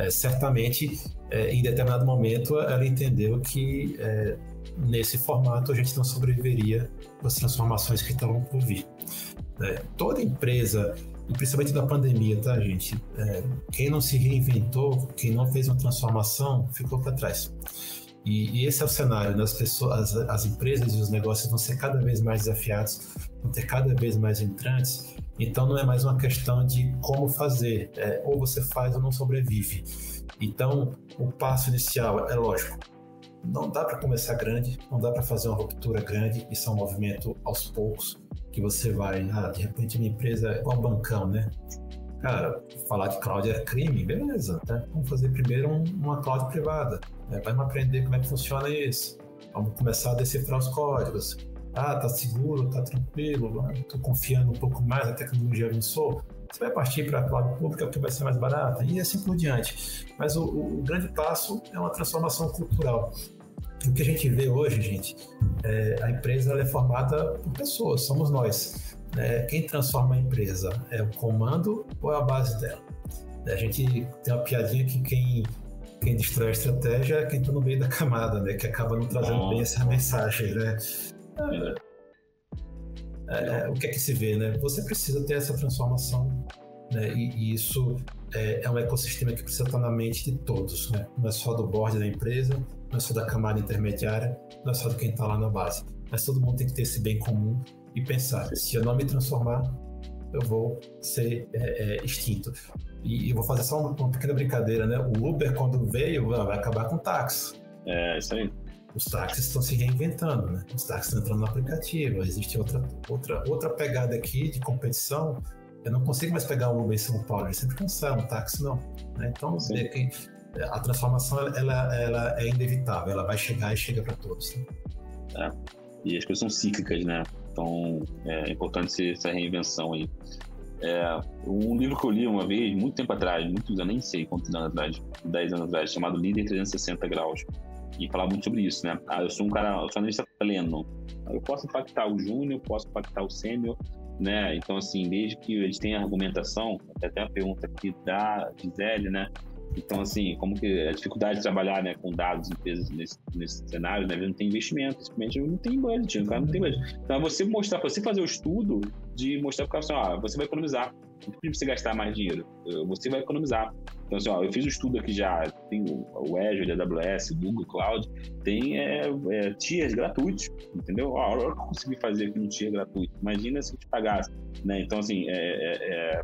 é, certamente, é, em determinado momento, ela entendeu que é, nesse formato a gente não sobreviveria às transformações que estavam por vir. É, toda empresa, e principalmente da pandemia, tá, gente? É, quem não se reinventou, quem não fez uma transformação, ficou para trás. E, e, esse é o cenário, né? as pessoas, as, as, empresas e os negócios vão ser cada vez mais desafiados, vão ter cada vez mais entrantes. Então não é mais uma questão de como fazer, é, ou você faz ou não sobrevive. Então o passo inicial é lógico, não dá para começar grande, não dá para fazer uma ruptura grande, isso é um movimento aos poucos que você vai, ah, de repente minha empresa é igual bancão, né? Cara, falar de cloud é crime, beleza, tá? Vamos fazer primeiro um, uma cloud privada, né? vamos aprender como é que funciona isso, vamos começar a decifrar os códigos. Ah, tá seguro, tá tranquilo, tô confiando um pouco mais, a tecnologia avançou, você vai partir para a cloud pública porque vai ser mais barata e assim por diante. Mas o, o grande passo é uma transformação cultural. O que a gente vê hoje, gente, é, a empresa é formada por pessoas, somos nós. Né? Quem transforma a empresa é o comando ou é a base dela? A gente tem uma piadinha que quem, quem destrói a estratégia é quem está no meio da camada, né? que acaba não trazendo bem essa mensagem. Né? É. O que é que se vê, né? Você precisa ter essa transformação, né? E, e isso é, é, um ecossistema que precisa estar na mente de todos, né? Não é só do board da empresa, não é só da camada intermediária, não é só de quem está lá na base. Mas todo mundo tem que ter esse bem comum e pensar: se eu não me transformar, eu vou ser é, é, extinto. E, e, vou fazer só uma, uma, pequena brincadeira, né? O Uber, quando veio, vai acabar com o táxi. É, isso aí os táxis estão se reinventando, né? Os táxis estão entrando no aplicativo. Existe outra, outra, outra pegada aqui de competição. Eu não consigo mais pegar um Uber em São Paulo, ele sempre cancela, um táxi não. Né? Então, que a transformação ela, ela é inevitável, ela vai chegar e chega para todos. Né? É. E as coisas são cíclicas, né? Então é importante essa reinvenção aí. É, um livro que eu li uma vez, muito tempo atrás, muitos anos, nem sei quantos anos atrás, 10 anos atrás, chamado Líder 360 Graus e falar muito sobre isso, né? Ah, eu sou um cara, eu sou analista pleno. Eu posso impactar o júnior, posso impactar o sênior, né? Então, assim, desde que eles tenham argumentação, até uma pergunta aqui da Gisele, né? Então, assim, como que a dificuldade de trabalhar né, com dados, empresas nesse, nesse cenário, né? Não tem investimento, simplesmente não tem budget, o cara não tem budget. Então, é você mostrar, você fazer o estudo de mostrar para o cara assim, ó, você vai economizar. Não precisa você gastar mais dinheiro, você vai economizar. Então, assim, ó, eu fiz o um estudo aqui já, tem o Azure, AWS, o Google Cloud, tem é, é, tiers gratuitos, entendeu? Ó, olha o que eu consegui fazer aqui um tier gratuito. Imagina se eu te pagasse, né? Então, assim, é, é, é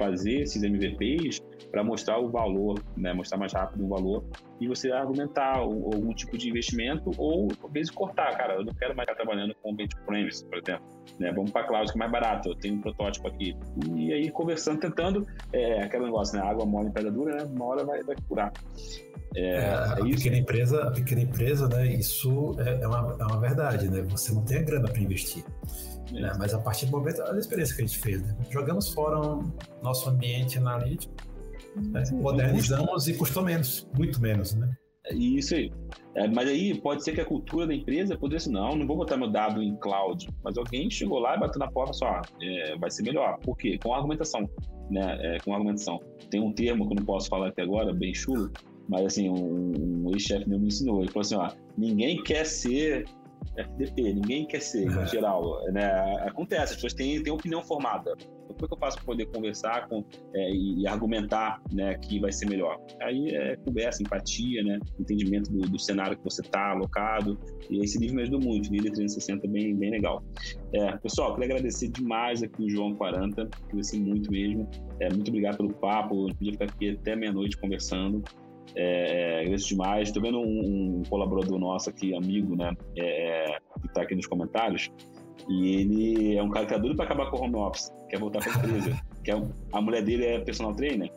fazer esses MVPs para mostrar o valor, né? mostrar mais rápido o valor e você argumentar algum tipo de investimento ou, às vezes, cortar. Cara, eu não quero mais estar trabalhando com o premise, por exemplo. Né? Vamos para a cloud, que é mais barato. Eu tenho um protótipo aqui. E aí, conversando, tentando, é aquele negócio, né? Água mole em pedra dura, né? Uma hora vai, vai curar. É, é, a, é pequena empresa, a pequena empresa, né? Isso é, é, uma, é uma verdade, né? Você não tem a grana para investir. Né? Mas a partir do momento, olha a experiência que a gente fez, né? Jogamos fora um, nosso ambiente analítico, né? modernizamos e custou menos, muito menos, né? É isso aí. É, mas aí pode ser que a cultura da empresa poderia ser, não, não vou botar meu dado em cloud. Mas alguém chegou lá e bateu na porta só, é, vai ser melhor. Por quê? Com argumentação. Né? É, com argumentação. Tem um termo que eu não posso falar aqui agora, bem chulo, mas assim, um, um ex-chefe meu me ensinou. Ele falou assim: ó, ninguém quer ser FDP, ninguém quer ser, em geral. Né? Acontece, as pessoas têm, têm opinião formada. Então, como é que eu faço para poder conversar com, é, e, e, argumentar né, que vai ser melhor? Aí é conversa, empatia, né? entendimento do, do cenário que você está alocado. E esse livro me ajudou muito, Líder 360 bem, bem legal. É, pessoal, queria agradecer demais aqui o João 40, agradecer muito mesmo. É, muito obrigado pelo papo, a gente podia ficar aqui até meia-noite conversando. É, agradeço demais. Estou vendo um, um, colaborador nosso aqui, amigo, né, é, que está aqui nos comentários, e ele é um cara que tá doido para acabar com o home office, quer voltar para a empresa. que é, a mulher dele é personal trainer.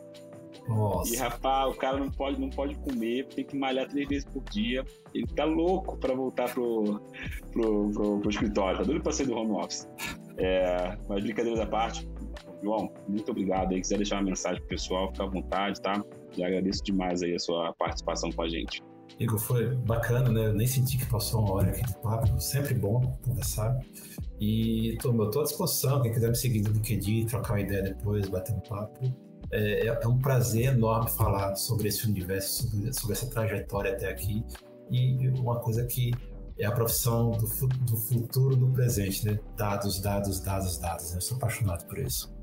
Nossa. E rapaz, o cara não pode, não pode comer, tem que malhar três vezes por dia. Ele tá louco para voltar pro, pro, pro, pro, escritório, tá doido para sair do home office. É, mas brincadeiras à parte, João, muito obrigado aí. Quiser deixar uma mensagem pro pessoal, fica à vontade, tá? Já agradeço demais aí a sua participação com a gente. Igor, foi bacana, né? Eu nem senti que passou uma hora aqui de papo, sempre bom conversar. E estou à disposição, quem quiser me seguir no LinkedIn, trocar uma ideia depois, bater um papo. É, é, é um prazer enorme falar sobre esse universo, sobre, sobre, essa trajetória até aqui. E uma coisa que é a profissão do, do futuro do presente, né? Dados, dados, dados, dados. Né? Eu sou apaixonado por isso.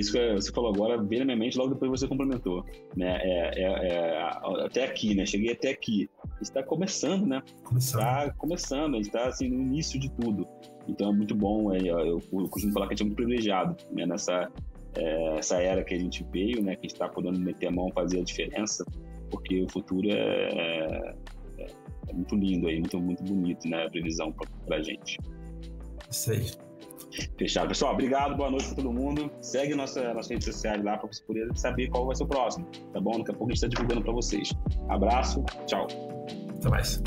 Isso que você falou agora veio na minha mente, logo depois você complementou. Né? É, é, é, até aqui, né? Cheguei até aqui. Está começando, né? Está começando, a gente está assim, no início de tudo. Então é muito bom, eu, costumo falar que a gente é muito privilegiado né? nessa é, essa era que a gente veio, né? Que a gente está podendo meter a mão, fazer a diferença, porque o futuro é, é, é muito lindo aí, muito, muito bonito, né? A previsão para a gente. Isso aí. Fechado. Pessoal, obrigado, boa noite para todo mundo. Segue nossa, nossas redes sociais lá para você poder saber qual vai ser o próximo, tá bom? Daqui a pouco a gente está divulgando para vocês. Abraço, tchau. Até mais.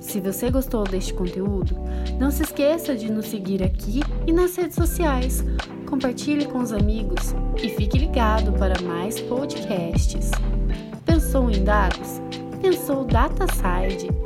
Se você gostou deste conteúdo, não se esqueça de nos seguir aqui e nas redes sociais. Compartilhe com os amigos e fique ligado para mais podcasts. Pensou em dados? Pensou DataSide